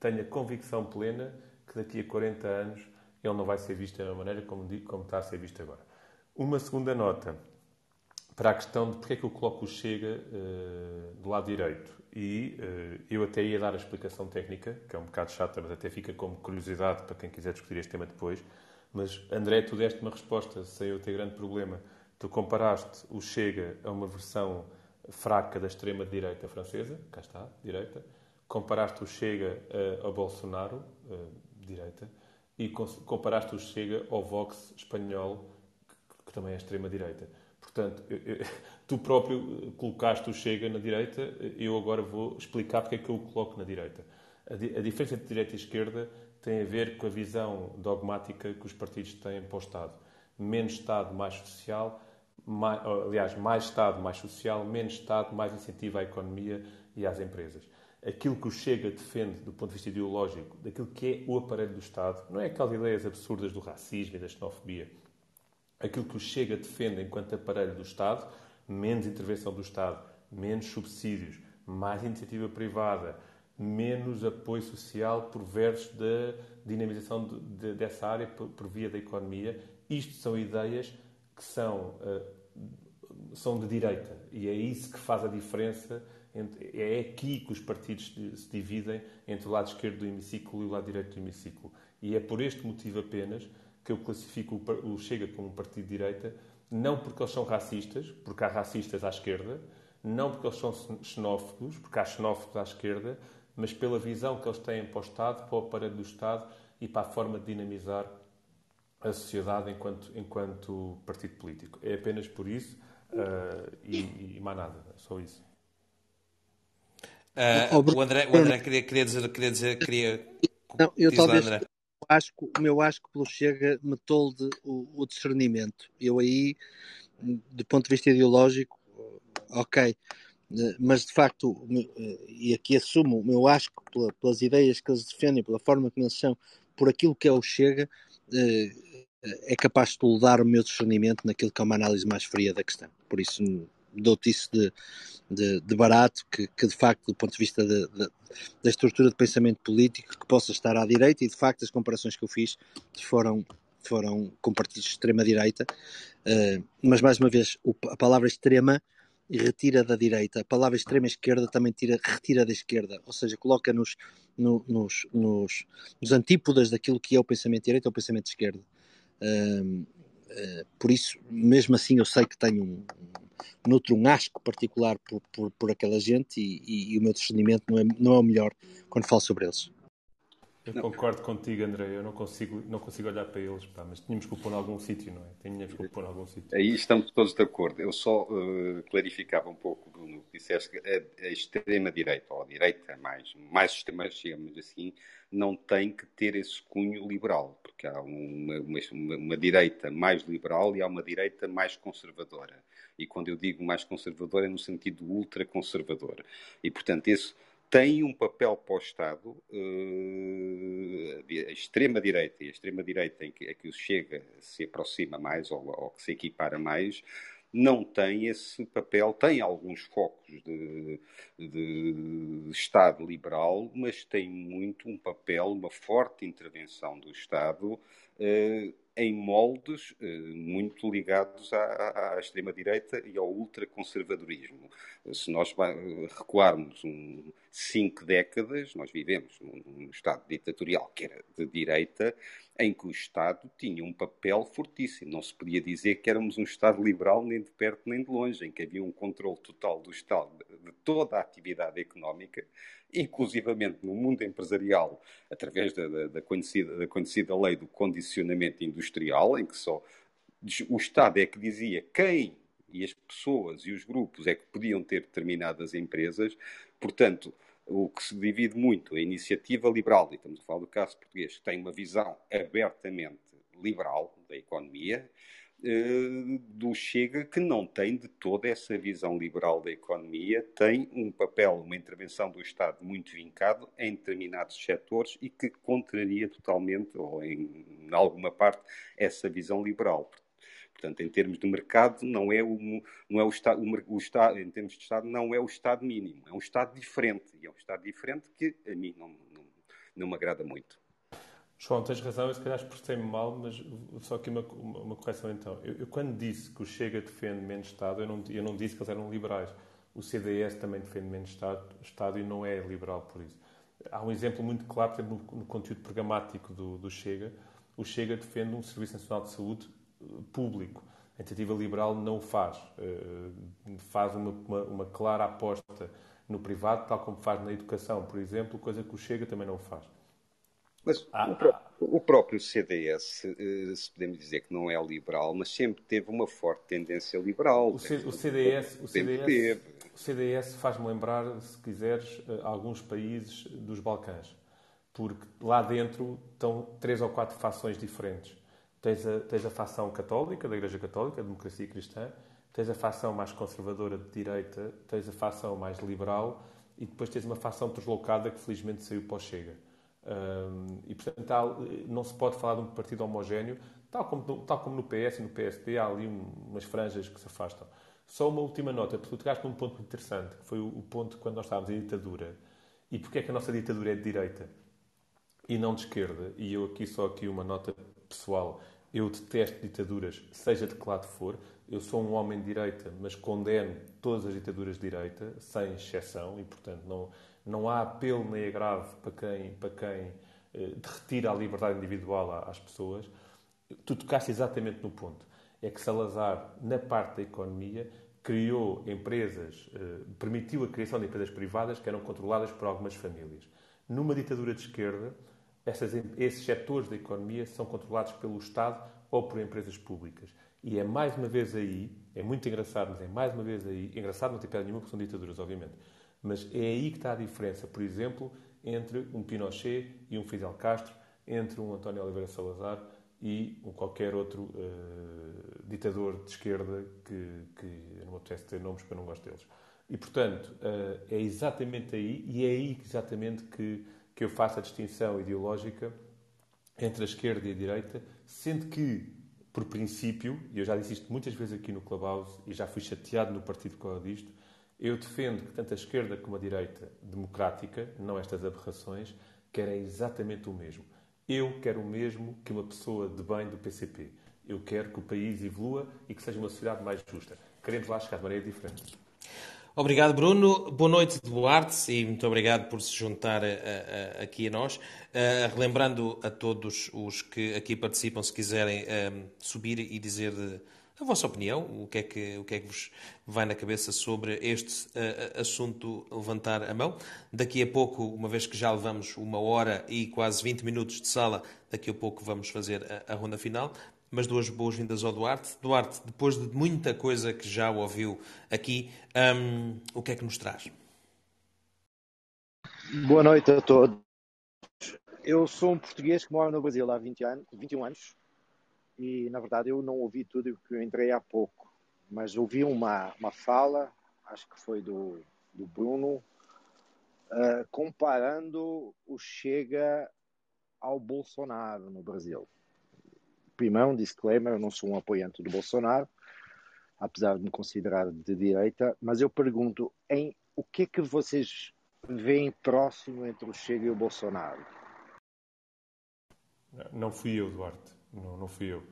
tenho a convicção plena que daqui a 40 anos ele não vai ser visto da maneira como, como está a ser visto agora. Uma segunda nota para a questão de porque é que eu coloco o Chega uh, do lado direito. E uh, eu até ia dar a explicação técnica, que é um bocado chata, mas até fica como curiosidade para quem quiser discutir este tema depois. Mas, André, tu deste uma resposta sem eu ter grande problema. Tu comparaste o Chega a uma versão fraca da extrema-direita francesa, cá está, direita. Comparaste o Chega uh, ao Bolsonaro, direita. E comparaste o Chega ao Vox espanhol, que, que também é extrema-direita. Portanto, tu próprio colocaste o Chega na direita, eu agora vou explicar porque é que eu o coloco na direita. A, a diferença entre direita e esquerda tem a ver com a visão dogmática que os partidos têm para o Estado. Menos Estado, mais social, mais, aliás, mais Estado, mais social, menos Estado, mais incentivo à economia e às empresas. Aquilo que o Chega defende do ponto de vista ideológico, daquilo que é o aparelho do Estado, não é aquelas ideias absurdas do racismo e da xenofobia, aquilo que o Chega defende enquanto aparelho do Estado, menos intervenção do Estado, menos subsídios, mais iniciativa privada, menos apoio social por versos da dinamização de, de, dessa área por, por, via da economia. Isto são ideias que são, uh, são de direita e é isso que faz a diferença. É aqui que os partidos se dividem entre o lado esquerdo do hemiciclo e o lado direito do hemiciclo. E é por este motivo apenas que eu classifico o Chega como um partido de direita, não porque eles são racistas, porque há racistas à esquerda, não porque eles são xenófobos, porque há xenófobos à esquerda, mas pela visão que eles têm para o Estado, para o aparelho do Estado e para a forma de dinamizar a sociedade enquanto, enquanto partido político. É apenas por isso uh, e, e mais nada, só isso.
Uh, o André, o André queria, queria dizer, queria dizer, queria.
Não, eu talvez, André asco, o meu asco pelo Chega me tolde o, o discernimento. Eu aí, do ponto de vista ideológico, ok, mas de facto, e aqui assumo o meu asco pelas ideias que eles defendem, pela forma como eles são, por aquilo que é o Chega, eh, é capaz de toldar o meu discernimento naquilo que é uma análise mais fria da questão. Por isso, dou-te isso de, de, de barato, que, que, de facto, do ponto de vista de, de, da estrutura de pensamento político, que possa estar à direita, e de facto as comparações que eu fiz foram, foram com partidos de extrema-direita, uh, mas mais uma vez, o, a palavra extrema retira da direita, a palavra extrema-esquerda também tira, retira da esquerda, ou seja, coloca-nos no, nos, nos, nos antípodas daquilo que é o pensamento de direita ou o pensamento de esquerda. Uh, por isso, mesmo assim, eu sei que tenho um, nutro um asco particular por, por, por aquela gente e, e, e, o meu discernimento não é, não é o melhor quando falo sobre eles.
Eu não. concordo contigo, André. Eu não consigo, não consigo olhar para eles, pá, mas tínhamos que o pôr em algum sítio, não é? Tínhamos que o pôr em algum sítio.
Aí estamos todos de acordo. Eu só uh, clarificava um pouco, Bruno, que disseste que a, a extrema-direita, ou a direita mais, mais extrema, digamos assim, não tem que ter esse cunho liberal, porque há uma, uma, uma direita mais liberal e há uma direita mais conservadora. E quando eu digo mais conservador é no sentido ultraconservador. E, portanto, esse tem um papel para o Estado, uh, a extrema-direita, e a extrema-direita em que, a que chega, se aproxima mais ou, ou que se equipara mais, não tem esse papel, tem alguns focos de, de, Estado liberal, mas tem muito um papel, uma forte intervenção do Estado eh, em moldes eh, muito ligados à, à extrema-direita e ao ultraconservadorismo. Se nós recuarmos um, cinco décadas, nós vivemos num, Estado ditatorial que era de direita, em que o Estado tinha um papel fortíssimo. Não se podia dizer que éramos um Estado liberal nem de perto nem de longe, em que havia um controle total do Estado de toda a atividade económica, inclusivamente no mundo empresarial, através da, da, da, conhecida, da conhecida lei do condicionamento industrial, em que só o Estado é que dizia quem e as pessoas e os grupos é que podiam ter determinadas empresas. Portanto, o que se divide muito é a iniciativa liberal, e estamos a falar do caso português, que tem uma visão abertamente liberal da economia, eh, do Chega, que não tem de toda essa visão liberal da economia, tem um papel, uma intervenção do Estado muito vincado em determinados setores e que contraria totalmente, ou em, em alguma parte, essa visão liberal. Portanto, em termos de mercado, não é o, não é o o, o em termos de Estado, não é o Estado mínimo, é um Estado diferente. E é um Estado diferente que a mim não, não, não me agrada muito.
João, tens razão, eu se calhar expressei-me mal, mas só aqui uma, uma, uma correção então. Eu, eu, quando disse que o Chega defende menos Estado, eu não, eu não disse que eles eram liberais. O CDS também defende menos Estado, Estado e não é liberal por isso. Há um exemplo muito claro, por exemplo, no, no conteúdo programático do, do Chega. O Chega defende um Serviço Nacional de Saúde público. A iniciativa liberal não o faz. Uh, faz uma, uma, uma, clara aposta no privado, tal como faz na educação, por exemplo, coisa que o Chega também não faz.
Mas ah, o, próprio, o, próprio, CDS, eh, se podemos dizer que não é liberal, mas sempre teve uma forte tendência liberal.
O, C, o CDS, o CDS, o CDS faz-me lembrar, se quiseres, eh, alguns países dos Balcãs, porque lá dentro estão três ou quatro fações diferentes. Tens a, tens a facção católica, da Igreja Católica, a democracia cristã, tens a facção mais conservadora de direita, tens a facção mais liberal e depois tens uma facção deslocada que felizmente saiu para o Chega. Um, e, portanto, não se pode falar de um partido homogéneo, tal como, tal como no PS e no PSD há ali um, umas franjas que se afastam. Só uma última nota, porque tu tocaste num ponto interessante, que foi o, o ponto quando nós estávamos em ditadura. E porquê é que a nossa ditadura é de direita e não de esquerda? E eu aqui só aqui uma nota pessoal. Eu detesto ditaduras, seja de que lado for. Eu sou um homem de direita, mas condeno todas as ditaduras de direita, sem exceção, e portanto não, não há apelo nem agravo para quem, para quem eh, retira a liberdade individual às pessoas. Tu tocaste exatamente no ponto. É que Salazar, na parte da economia, criou empresas, eh, permitiu a criação de empresas privadas que eram controladas por algumas famílias. Numa ditadura de esquerda, essas, esses setores da economia são controlados pelo Estado ou por empresas públicas. E é mais uma vez aí, é muito engraçado, mas é mais uma vez aí, engraçado não tem piada nenhuma porque são ditaduras, obviamente, mas é aí que está a diferença, por exemplo, entre um Pinochet e um Fidel Castro, entre um António Oliveira Salazar e um qualquer outro uh, ditador de esquerda que, que não me apetece ter nomes porque eu não gosto deles. E, portanto, uh, é exatamente aí, e é aí exatamente que que eu faça a distinção ideológica entre a esquerda e a direita, sendo que, por princípio, e eu já disse isto muitas vezes aqui no Clubhouse e já fui chateado no partido com disto, eu defendo que tanto a esquerda como a direita democrática, não estas aberrações, querem exatamente o mesmo. Eu quero o mesmo que uma pessoa de bem do PCP. Eu quero que o país evolua e que seja uma sociedade mais justa. Queremos lá chegar de maneira diferente.
Obrigado, Bruno. Boa noite, Duarte, e muito obrigado por se juntar aqui a nós. Uh, relembrando a todos os que aqui participam, se quiserem uh, subir e dizer a vossa opinião, o que, é que, o que é que vos vai na cabeça sobre este uh, assunto, levantar a mão. Daqui a pouco, uma vez que já levamos uma hora e quase 20 minutos de sala, daqui a pouco vamos fazer a, a ronda final mas duas boas-vindas ao Duarte. Duarte, depois de muita coisa que já ouviu aqui, um, o que é que nos traz?
Boa noite a todos. Eu sou um português que mora no Brasil há 20 anos, 21 anos e, na verdade, eu não ouvi tudo o que eu entrei há pouco, mas ouvi uma, uma fala, acho que foi do, do Bruno, uh, comparando o Chega ao Bolsonaro no Brasil primeiro um disclaimer, eu não sou um apoiante do Bolsonaro, apesar de me considerar de direita, mas eu pergunto em o que é que vocês veem próximo entre o Chega e o Bolsonaro?
Não fui eu, Duarte. Não, não fui eu.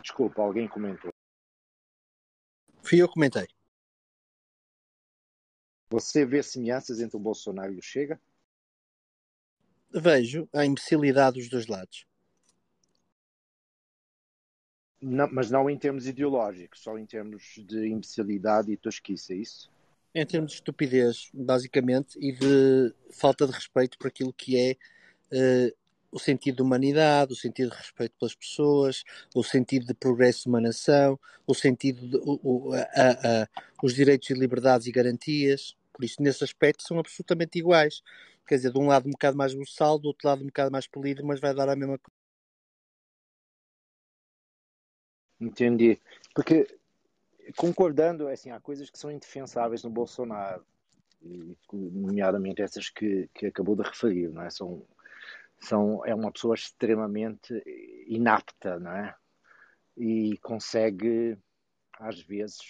Desculpa, alguém comentou.
Fui eu que comentei.
Você vê semelhanças entre o Bolsonaro e o Chega?
Vejo a imbecilidade dos dois lados.
Não, mas não em termos ideológicos, só em termos de imbecilidade e tosquice, é isso?
Em termos de estupidez, basicamente, e de falta de respeito por aquilo que é uh, o sentido de humanidade, o sentido de respeito pelas pessoas, o sentido de progresso de uma nação, o sentido de o, o, a, a, os direitos e liberdades e garantias. Por isso, nesse aspecto, são absolutamente iguais. Quer dizer, de um lado um bocado mais buçal, do outro lado um bocado mais polido, mas vai dar a mesma
Entendi. Porque, concordando, é assim, há coisas que são indefensáveis no Bolsonaro, nomeadamente essas que, que acabou de referir, não é? São, são, é uma pessoa extremamente inapta, não é? E consegue, às vezes,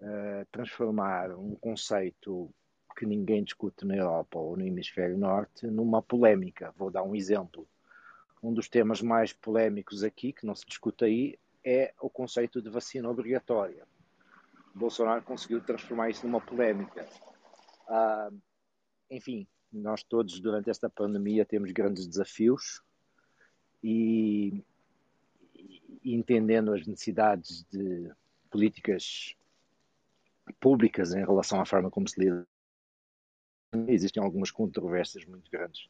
uh, transformar um conceito que ninguém discute na Europa ou no Hemisfério Norte numa polémica. Vou dar um exemplo. Um dos temas mais polémicos aqui, que não se discute aí, é o conceito de vacina obrigatória. Bolsonaro conseguiu transformar isso numa polémica. Ah, enfim, nós todos durante esta pandemia temos grandes desafios e, e entendendo as necessidades de políticas públicas em relação à forma como se lida. Existem algumas controvérsias muito grandes.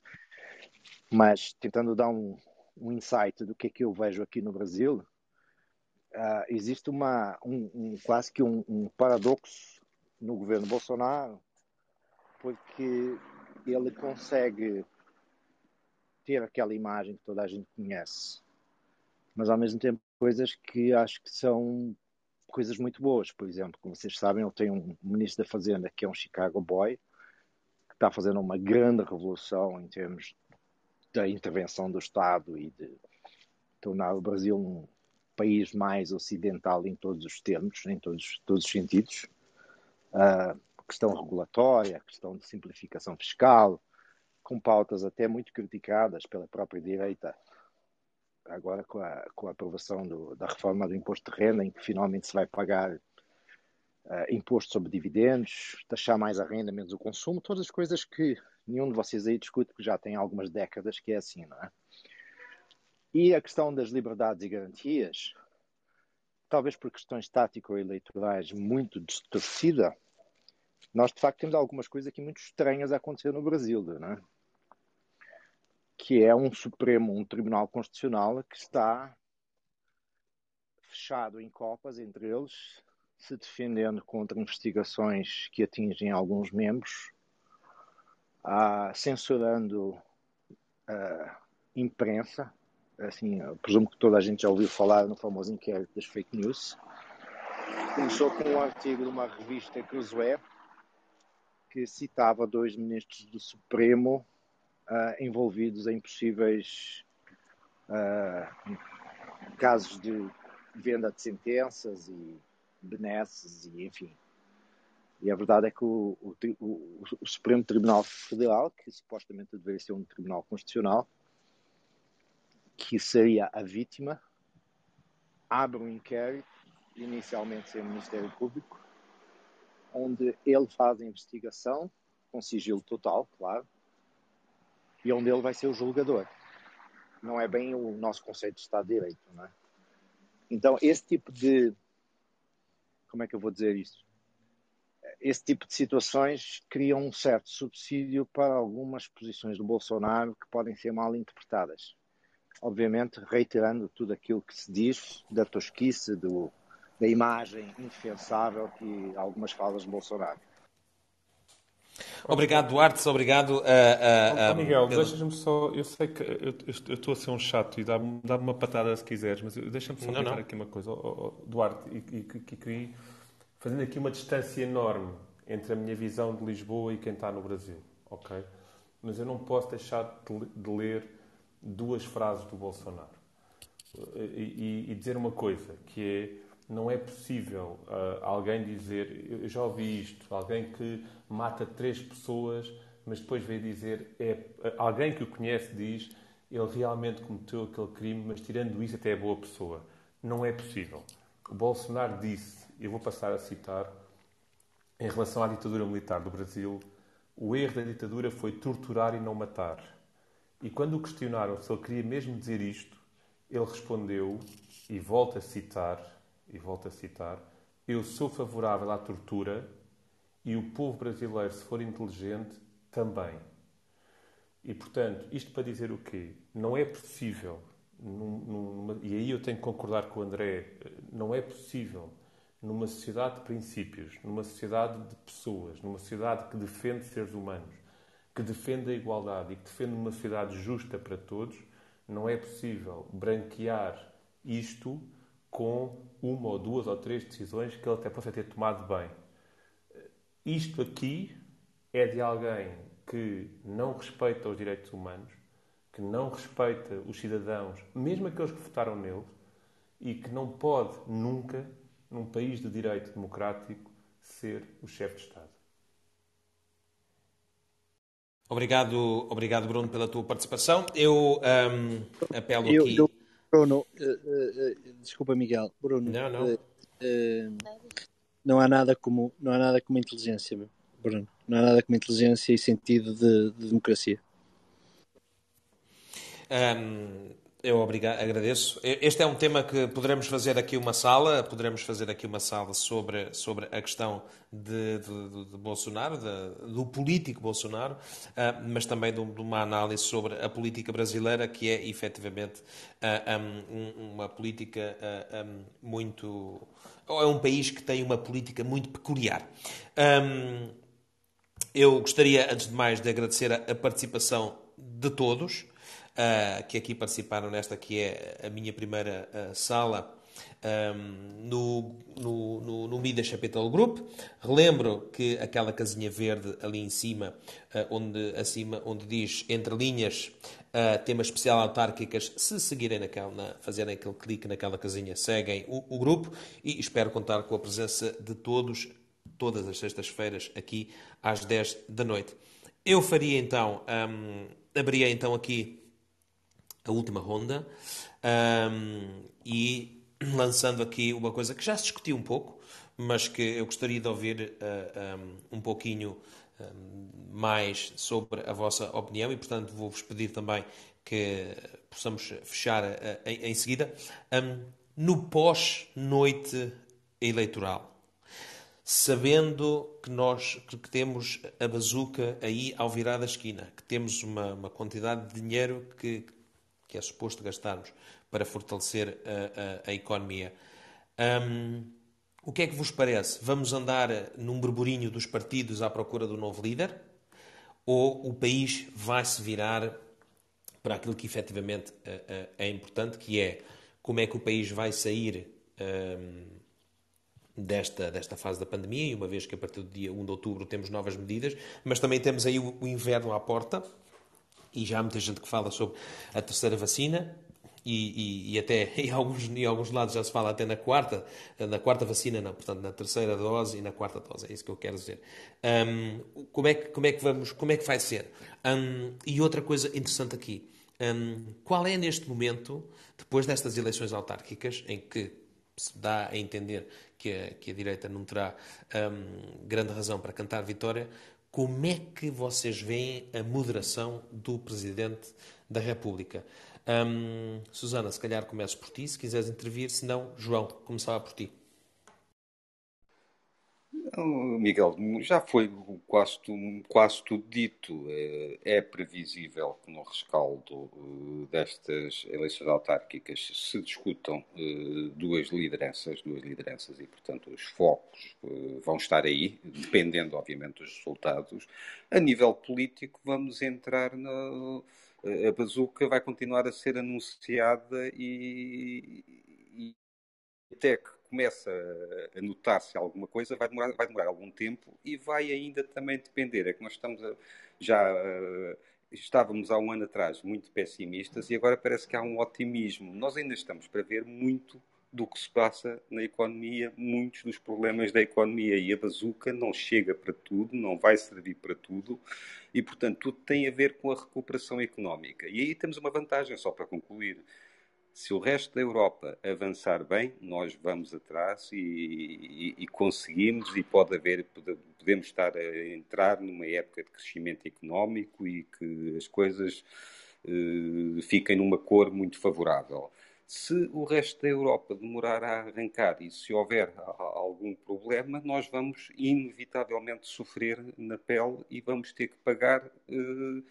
Mas tentando dar um, um insight do que é que eu vejo aqui no Brasil, uh, existe uma, um, um, quase que um, um paradoxo no governo Bolsonaro, porque ele consegue ter aquela imagem que toda a gente conhece, mas ao mesmo tempo coisas que acho que são coisas muito boas. Por exemplo, como vocês sabem, ele tem um ministro da Fazenda que é um Chicago Boy, que está fazendo uma grande revolução em termos da intervenção do Estado e de tornar o Brasil um país mais ocidental em todos os termos, em todos, todos os sentidos. Uh, questão regulatória, questão de simplificação fiscal, com pautas até muito criticadas pela própria direita, agora com a, com a aprovação do, da reforma do imposto de renda, em que finalmente se vai pagar uh, imposto sobre dividendos, taxar mais a renda, menos o consumo, todas as coisas que nenhum de vocês aí discute, que já tem algumas décadas que é assim, não é? E a questão das liberdades e garantias, talvez por questões tático-eleitorais muito distorcida, nós de facto temos algumas coisas aqui muito estranhas a acontecer no Brasil, não é? que é um Supremo, um Tribunal Constitucional que está fechado em copas entre eles, se defendendo contra investigações que atingem alguns membros, ah, censurando a imprensa, assim, presumo que toda a gente já ouviu falar no famoso inquérito das fake news. Começou com um artigo de uma revista Cruzoé que citava dois ministros do Supremo uh, envolvidos em possíveis uh, casos de venda de sentenças e benesses e enfim. E a verdade é que o, o, o, o Supremo Tribunal Federal, que supostamente deveria ser um tribunal constitucional, que seria a vítima, abre um inquérito, inicialmente sem o Ministério Público, onde ele faz a investigação, com sigilo total, claro, e onde ele vai ser o julgador. Não é bem o nosso conceito de Estado de Direito, não é? Então, esse tipo de. Como é que eu vou dizer isso? Esse tipo de situações criam um certo subsídio para algumas posições do Bolsonaro que podem ser mal interpretadas. Obviamente, reiterando tudo aquilo que se diz da tosquice, do, da imagem indefensável que algumas falas de Bolsonaro.
Obrigado, Duarte. Obrigado. a.
oh, Miguel, deixa-me só. Eu sei que eu estou a ser um chato e dá-me dá uma patada se quiseres, mas deixa-me só comentar aqui uma coisa. Oh, oh, Duarte, e, e, e, fazendo aqui uma distância enorme entre a minha visão de Lisboa e quem está no Brasil, ok? Mas eu não posso deixar de, de ler duas frases do Bolsonaro e, e dizer uma coisa, que é não é possível uh, alguém dizer, eu já ouvi isto, alguém que mata três pessoas, mas depois veio dizer, é, alguém que o conhece diz, ele realmente cometeu aquele crime, mas tirando isso até é boa pessoa. Não é possível. O Bolsonaro disse, eu vou passar a citar, em relação à ditadura militar do Brasil, o erro da ditadura foi torturar e não matar. E quando o questionaram se ele queria mesmo dizer isto, ele respondeu, e volto a citar, e volto a citar, eu sou favorável à tortura e o povo brasileiro, se for inteligente, também. E, portanto, isto para dizer o quê? Não é possível, numa, e aí eu tenho que concordar com o André, não é possível numa sociedade de princípios, numa sociedade de pessoas, numa sociedade que defende seres humanos, que defende a igualdade e que defende uma sociedade justa para todos, não é possível branquear isto com uma ou duas ou três decisões que ele até possa ter tomado bem. Isto aqui é de alguém que não respeita os direitos humanos, que não respeita os cidadãos, mesmo aqueles que votaram nele, e que não pode nunca, num país de direito democrático, ser o chefe de Estado.
Obrigado, obrigado Bruno, pela tua participação. Eu um, apelo
eu,
aqui.
Eu, Bruno, uh, uh, desculpa, Miguel. Bruno,
não, não.
Uh, não há nada como não há nada como inteligência. Bruno. Não há nada como inteligência e sentido de, de democracia.
Um, eu obrigado, agradeço. Este é um tema que poderemos fazer aqui uma sala, poderemos fazer aqui uma sala sobre, sobre a questão de, de, de Bolsonaro, de, do político Bolsonaro, uh, mas também de, uma análise sobre a política brasileira, que é efetivamente uh, um, uma política uh, um, muito. ou é um país que tem uma política muito peculiar. Um, eu gostaria, antes de mais, de agradecer a, a participação de todos uh, que aqui participaram nesta que é a minha primeira uh, sala um, no, no, no, no Mida Capital Group. Relembro que aquela casinha verde ali em cima, uh, onde, acima, onde diz entre linhas uh, tema especial autárquicas, se seguirem naquela, na, fazerem aquele clique naquela casinha, seguem o, o grupo e espero contar com a presença de todos, todas as sextas-feiras, aqui às 10 da noite. Eu faria então, um, abriria então aqui a última ronda, um, e lançando aqui uma coisa que já se discutiu um pouco, mas que eu gostaria de ouvir uh, um, um, pouquinho um, mais sobre a vossa opinião e, portanto, vou-vos pedir também que possamos fechar uh, em, em, seguida. no pós-noite eleitoral, sabendo que nós que temos a bazuca aí ao virar da esquina, que temos uma, uma quantidade de dinheiro que, é suposto gastarmos para fortalecer a, a, a economia. Um, o que é que vos parece? Vamos andar num burburinho dos partidos à procura do novo líder? Ou o país vai se virar para aquilo que efetivamente uh, uh, é importante, que é como é que o país vai sair um, desta, desta fase da pandemia, e uma vez que a partir do dia 1 de outubro temos novas medidas, mas também temos aí o, o inverno à porta, e já há muita gente que fala sobre a terceira vacina, e, e, e, até em alguns, em alguns lados já se fala até na quarta, na quarta vacina, não, portanto, na terceira dose e na quarta dose, é isso que eu quero dizer. Um, como, é que, como é que vamos, como é que vai ser? Um, e outra coisa interessante aqui, um, qual é neste momento, depois destas eleições autárquicas, em que se dá a entender que a, que a direita não terá grande razão para cantar vitória, como é que vocês veem a moderação do Presidente da República? Um, Susana, se calhar começo por ti, se quiseres intervir, se não, João, começava por ti.
Miguel, já foi quase, quase tudo dito. É, é previsível que no rescaldo eh, destas eleições autárquicas se discutam eh, duas lideranças, duas lideranças e, portanto, os focos eh, vão estar aí, dependendo, obviamente, dos resultados. A nível político, vamos entrar na. A bazuca vai continuar a ser anunciada e, e até que começa a notar-se alguma coisa, vai demorar, vai demorar algum tempo e vai ainda também depender. É que nós estamos a, já uh, estávamos há um ano atrás muito pessimistas e agora parece que há um otimismo. Nós ainda estamos para ver muito do que se passa na economia, muitos dos problemas da economia e a bazuca não chega para tudo, não vai servir para tudo e, portanto, tudo tem a ver com a recuperação económica. E aí temos uma vantagem, só para concluir se o resto da Europa avançar bem, nós vamos atrás e, e, e, conseguimos, e pode haver, podemos estar a entrar numa época de crescimento económico e que as coisas uh, fiquem numa cor muito favorável. Se o resto da Europa demorar a arrancar e se houver algum problema, nós vamos inevitavelmente sofrer na pele e vamos ter que pagar. Uh,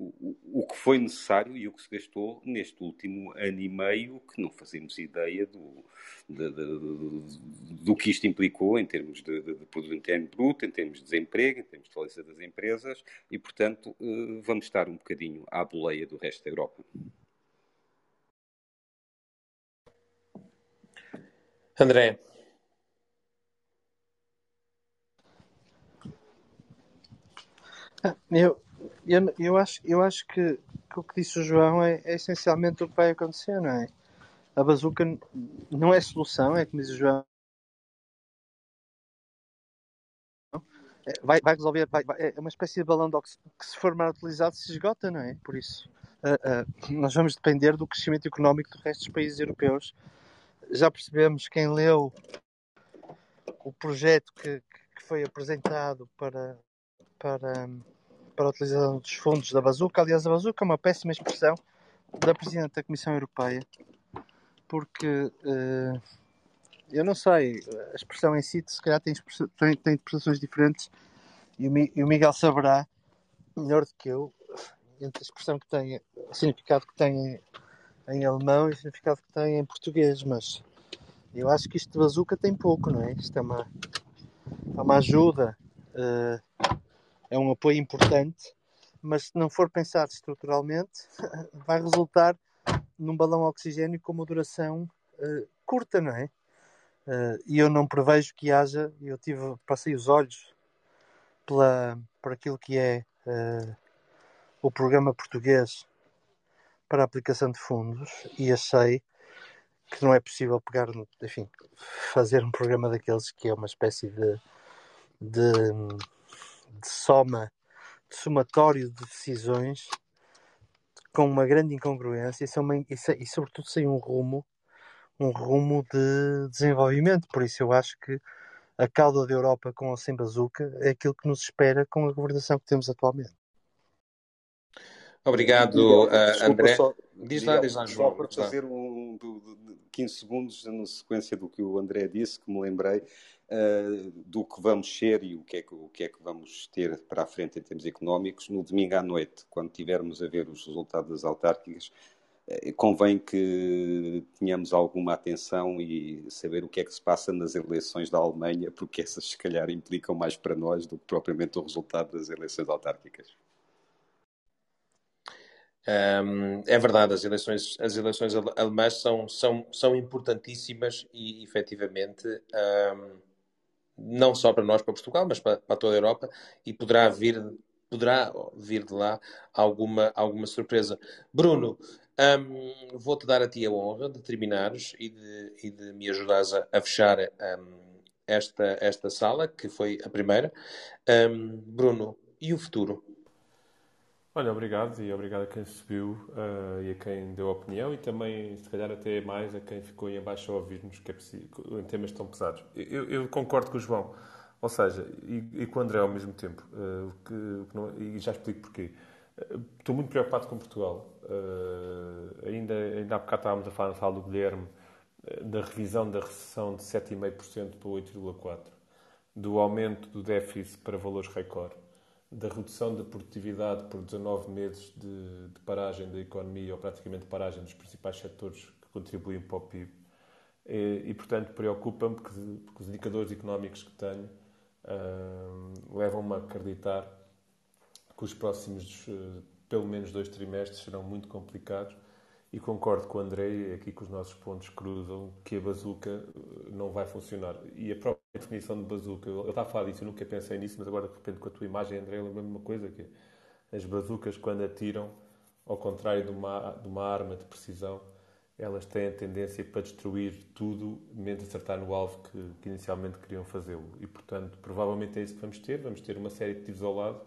o, que foi necessário e o que se gastou neste último ano e meio, que não fazemos ideia do, de, de, de, do que isto implicou em termos de, de, produto interno bruto, em termos de desemprego, em termos de falência das empresas, e, portanto, eh, vamos estar um bocadinho à boleia do resto da Europa.
André.
Eu, eu, eu, acho, eu acho que, que o que disse o João é, é, essencialmente o que vai acontecer, não é? A bazuca não é solução, é como diz o João. é, vai, vai resolver, vai, vai, é uma espécie de balão de oxigênio que se for mal utilizado se esgota, não é? Por isso, uh, uh, nós vamos depender do crescimento económico do resto dos países europeus. Já percebemos, quem leu o projeto que, que foi apresentado para, para, para a utilização dos fundos da bazuca, aliás, a bazuca é uma péssima expressão da Presidente da Comissão Europeia, porque uh, eu não sei, a expressão em si se calhar tem, tem, tem interpretações diferentes e o, e o, Miguel saberá melhor do que eu entre a expressão que tem, o significado que tem em, em alemão e o significado que tem em português, mas eu acho que isto de bazuca tem pouco, não é? Isto é uma, é uma ajuda, uh, é um apoio importante, mas se não for pensado estruturalmente, vai resultar num balão oxigênio com uma duração uh, curta, não é? Uh, e eu não prevejo que haja, eu tive, passei os olhos pela, por aquilo que é uh, o programa português para a aplicação de fundos e achei que não é possível pegar, enfim, fazer um programa daqueles que é uma espécie de, de, de soma, de somatório de decisões com uma grande incongruência e, e, e sobretudo sem um rumo um rumo de desenvolvimento. Por isso eu acho que a cauda da Europa com ou sem bazuca é aquilo que nos espera com a governação que temos atualmente.
Obrigado, uh, André. Só,
diz lá, diz lá, João. Só para fazer um, 15 segundos na sequência do que o André disse, que me lembrei uh, do que vamos ser e o que, é que, o que é que vamos ter para a frente em termos económicos no domingo à noite, quando tivermos a ver os resultados das autárquicas eh, convém que tenhamos alguma atenção e saber o que é que se passa nas eleições da Alemanha, porque essas se calhar implicam mais para nós do que propriamente o resultado das eleições autárquicas.
Um, é verdade, as eleições, as eleições alemãs são, são, são importantíssimas e, efetivamente, um, não só para nós, para Portugal, mas para, para toda a Europa, e poderá vir, poderá vir de lá alguma, alguma surpresa. Bruno, um, Vou-te dar a ti a honra de terminares e de, e de me ajudares a, a fechar esta, esta sala, que foi a primeira. Bruno, e o futuro?
Olha, obrigado e obrigado a quem subiu uh, e a quem deu opinião e também, se calhar, até mais a quem ficou aí abaixo a ouvir-nos, que é preciso, em temas tão pesados. Eu, eu, concordo com o João, ou seja, e, e com o André ao mesmo tempo, uh, que, que não, e já explico porquê. Uh, estou muito preocupado com Portugal. Ainda, ainda há bocado estávamos a falar na sala do Guilherme da revisão da recessão de 7,5% para 8,4%, do aumento do déficit para valores recorde, da redução da produtividade por 19 meses de, de, paragem da economia, ou praticamente paragem dos principais setores que contribuem para o PIB. E, e portanto, preocupa-me que, que, os indicadores económicos que tenho uh, levam-me a acreditar que os próximos pelo menos dois trimestres serão muito complicados e concordo com o André, aqui que os nossos pontos cruzam, que a bazuca eh, não vai funcionar. E a própria definição de bazuca, ele está a falar disso, eu nunca pensei nisso, mas agora de repente com a tua imagem, André, lembra-me uma coisa, que é, as bazucas quando atiram, ao contrário de uma, de uma arma de precisão, elas têm a tendência para destruir tudo, menos acertar no alvo que, que inicialmente queriam fazê-lo. E, portanto, provavelmente é isso que vamos ter. Vamos ter uma série de tiros ao lado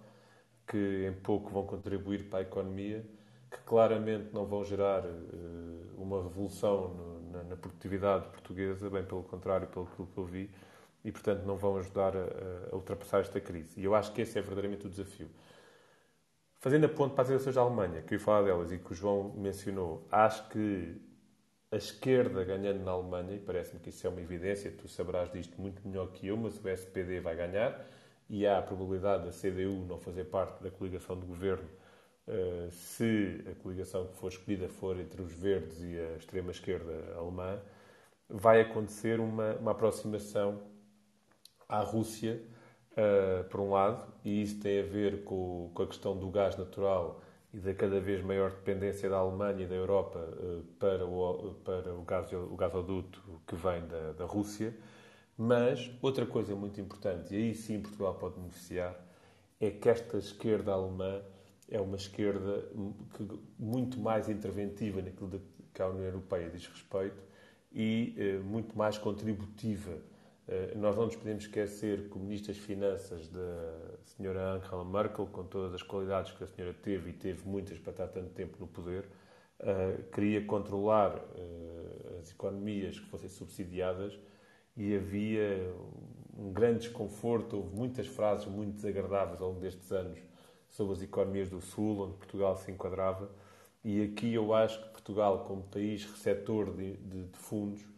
que em pouco vão contribuir para a economia, que claramente não vão gerar uh, uma revolução no, na, na, produtividade portuguesa, bem pelo contrário, pelo que eu vi, e portanto não vão ajudar a, a, ultrapassar esta crise. E eu acho que esse é verdadeiramente o desafio. Fazendo a ponto para as eleições da Alemanha, que eu ia falar delas e que o João mencionou, acho que a esquerda ganhando na Alemanha, e parece-me que isso é uma evidência, tu saberás disto muito melhor que eu, mas o SPD vai ganhar e há a probabilidade da CDU não fazer parte da coligação de governo uh, se a coligação que for escolhida for entre os verdes e a extrema-esquerda alemã, vai acontecer uma, uma aproximação à Rússia, uh, por um lado, e isso tem a ver com, com, a questão do gás natural e da cada vez maior dependência da Alemanha e da Europa uh, para, o, para o, gás, o gasoduto que vem da, da Rússia. Mas outra coisa muito importante, e aí sim Portugal pode beneficiar, é que esta esquerda alemã é uma esquerda que, muito mais interventiva naquilo que a União Europeia diz respeito e eh, muito mais contributiva nós não nos podemos esquecer que o Ministro das Finanças da senhora Angela Merkel, com todas as qualidades que a senhora teve e teve muitas para estar tanto tempo no poder, uh, queria controlar uh, as economias que fossem subsidiadas e havia um grande desconforto, houve muitas frases muito desagradáveis ao longo destes anos sobre as economias do Sul, onde Portugal se enquadrava, e aqui eu acho que Portugal, como país receptor de, de, de fundos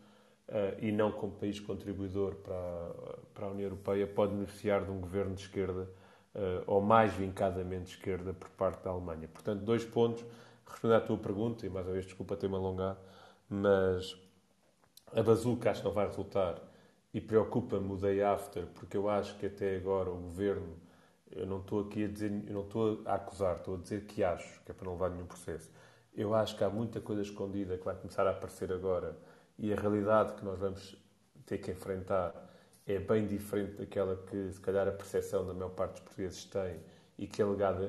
uh, e não como país contribuidor para, para a União Europeia, pode beneficiar de um governo de esquerda, uh, ou mais vincadamente de esquerda, por parte da Alemanha. Portanto, dois pontos. Respondendo à tua pergunta, e mais uma vez, desculpa ter-me alongado, mas a bazuca acho que não vai resultar e preocupa-me o day after, porque eu acho que até agora o governo, eu não estou aqui a dizer, eu não estou a acusar, estou a dizer que acho, que é para não levar nenhum processo. Eu acho que há muita coisa escondida que vai começar a aparecer agora e a realidade que nós vamos ter que enfrentar é bem diferente daquela que, se calhar, a percepção da maior parte dos portugueses tem e que a legada,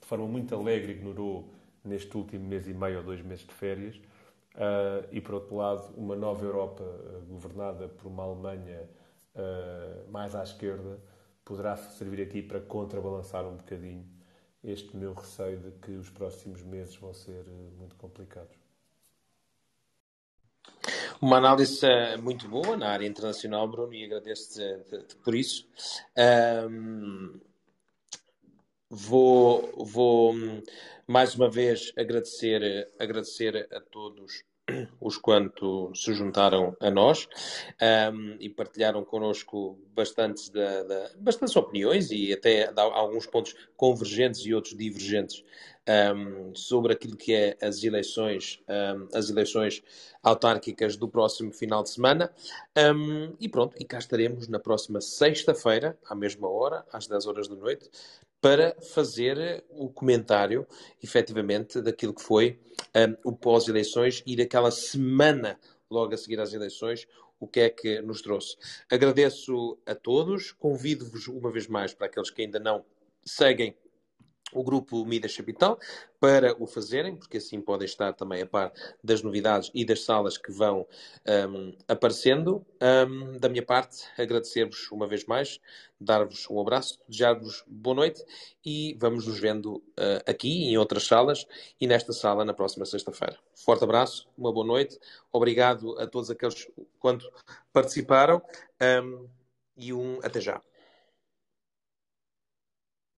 de forma muito alegre, ignorou neste último mês e meio ou dois meses de férias. Uh, e, por outro lado, uma nova Europa uh, governada por uma Alemanha uh, mais à esquerda poderá servir aqui para contrabalançar um bocadinho este meu receio de que os próximos meses vão ser muito complicados.
Uma análise muito boa na área internacional, Bruno, e agradeço-te por isso. Um, vou, vou mais uma vez agradecer, agradecer a todos os quanto se juntaram a nós um, e partilharam connosco bastantes, da, da, bastantes opiniões e até alguns pontos convergentes e outros divergentes um, sobre aquilo que é as eleições, um, as eleições autárquicas do próximo final de semana. e pronto, e cá estaremos na próxima sexta-feira, à mesma hora, às 10 horas da noite, para fazer o comentário, efetivamente, daquilo que foi um, o pós-eleições e daquela semana logo a seguir às eleições, o que é que nos trouxe. Agradeço a todos, convido-vos uma vez mais para aqueles que ainda não seguem o grupo Midas Capital para o fazerem, porque assim podem estar também a par das novidades e das salas que vão um, aparecendo. Um, da minha parte, agradecer-vos uma vez mais, dar-vos um abraço, desejar-vos boa noite e vamos nos vendo uh, aqui em outras salas e nesta sala na próxima sexta-feira. Forte abraço, uma boa noite, obrigado a todos aqueles quanto participaram um, e um até já.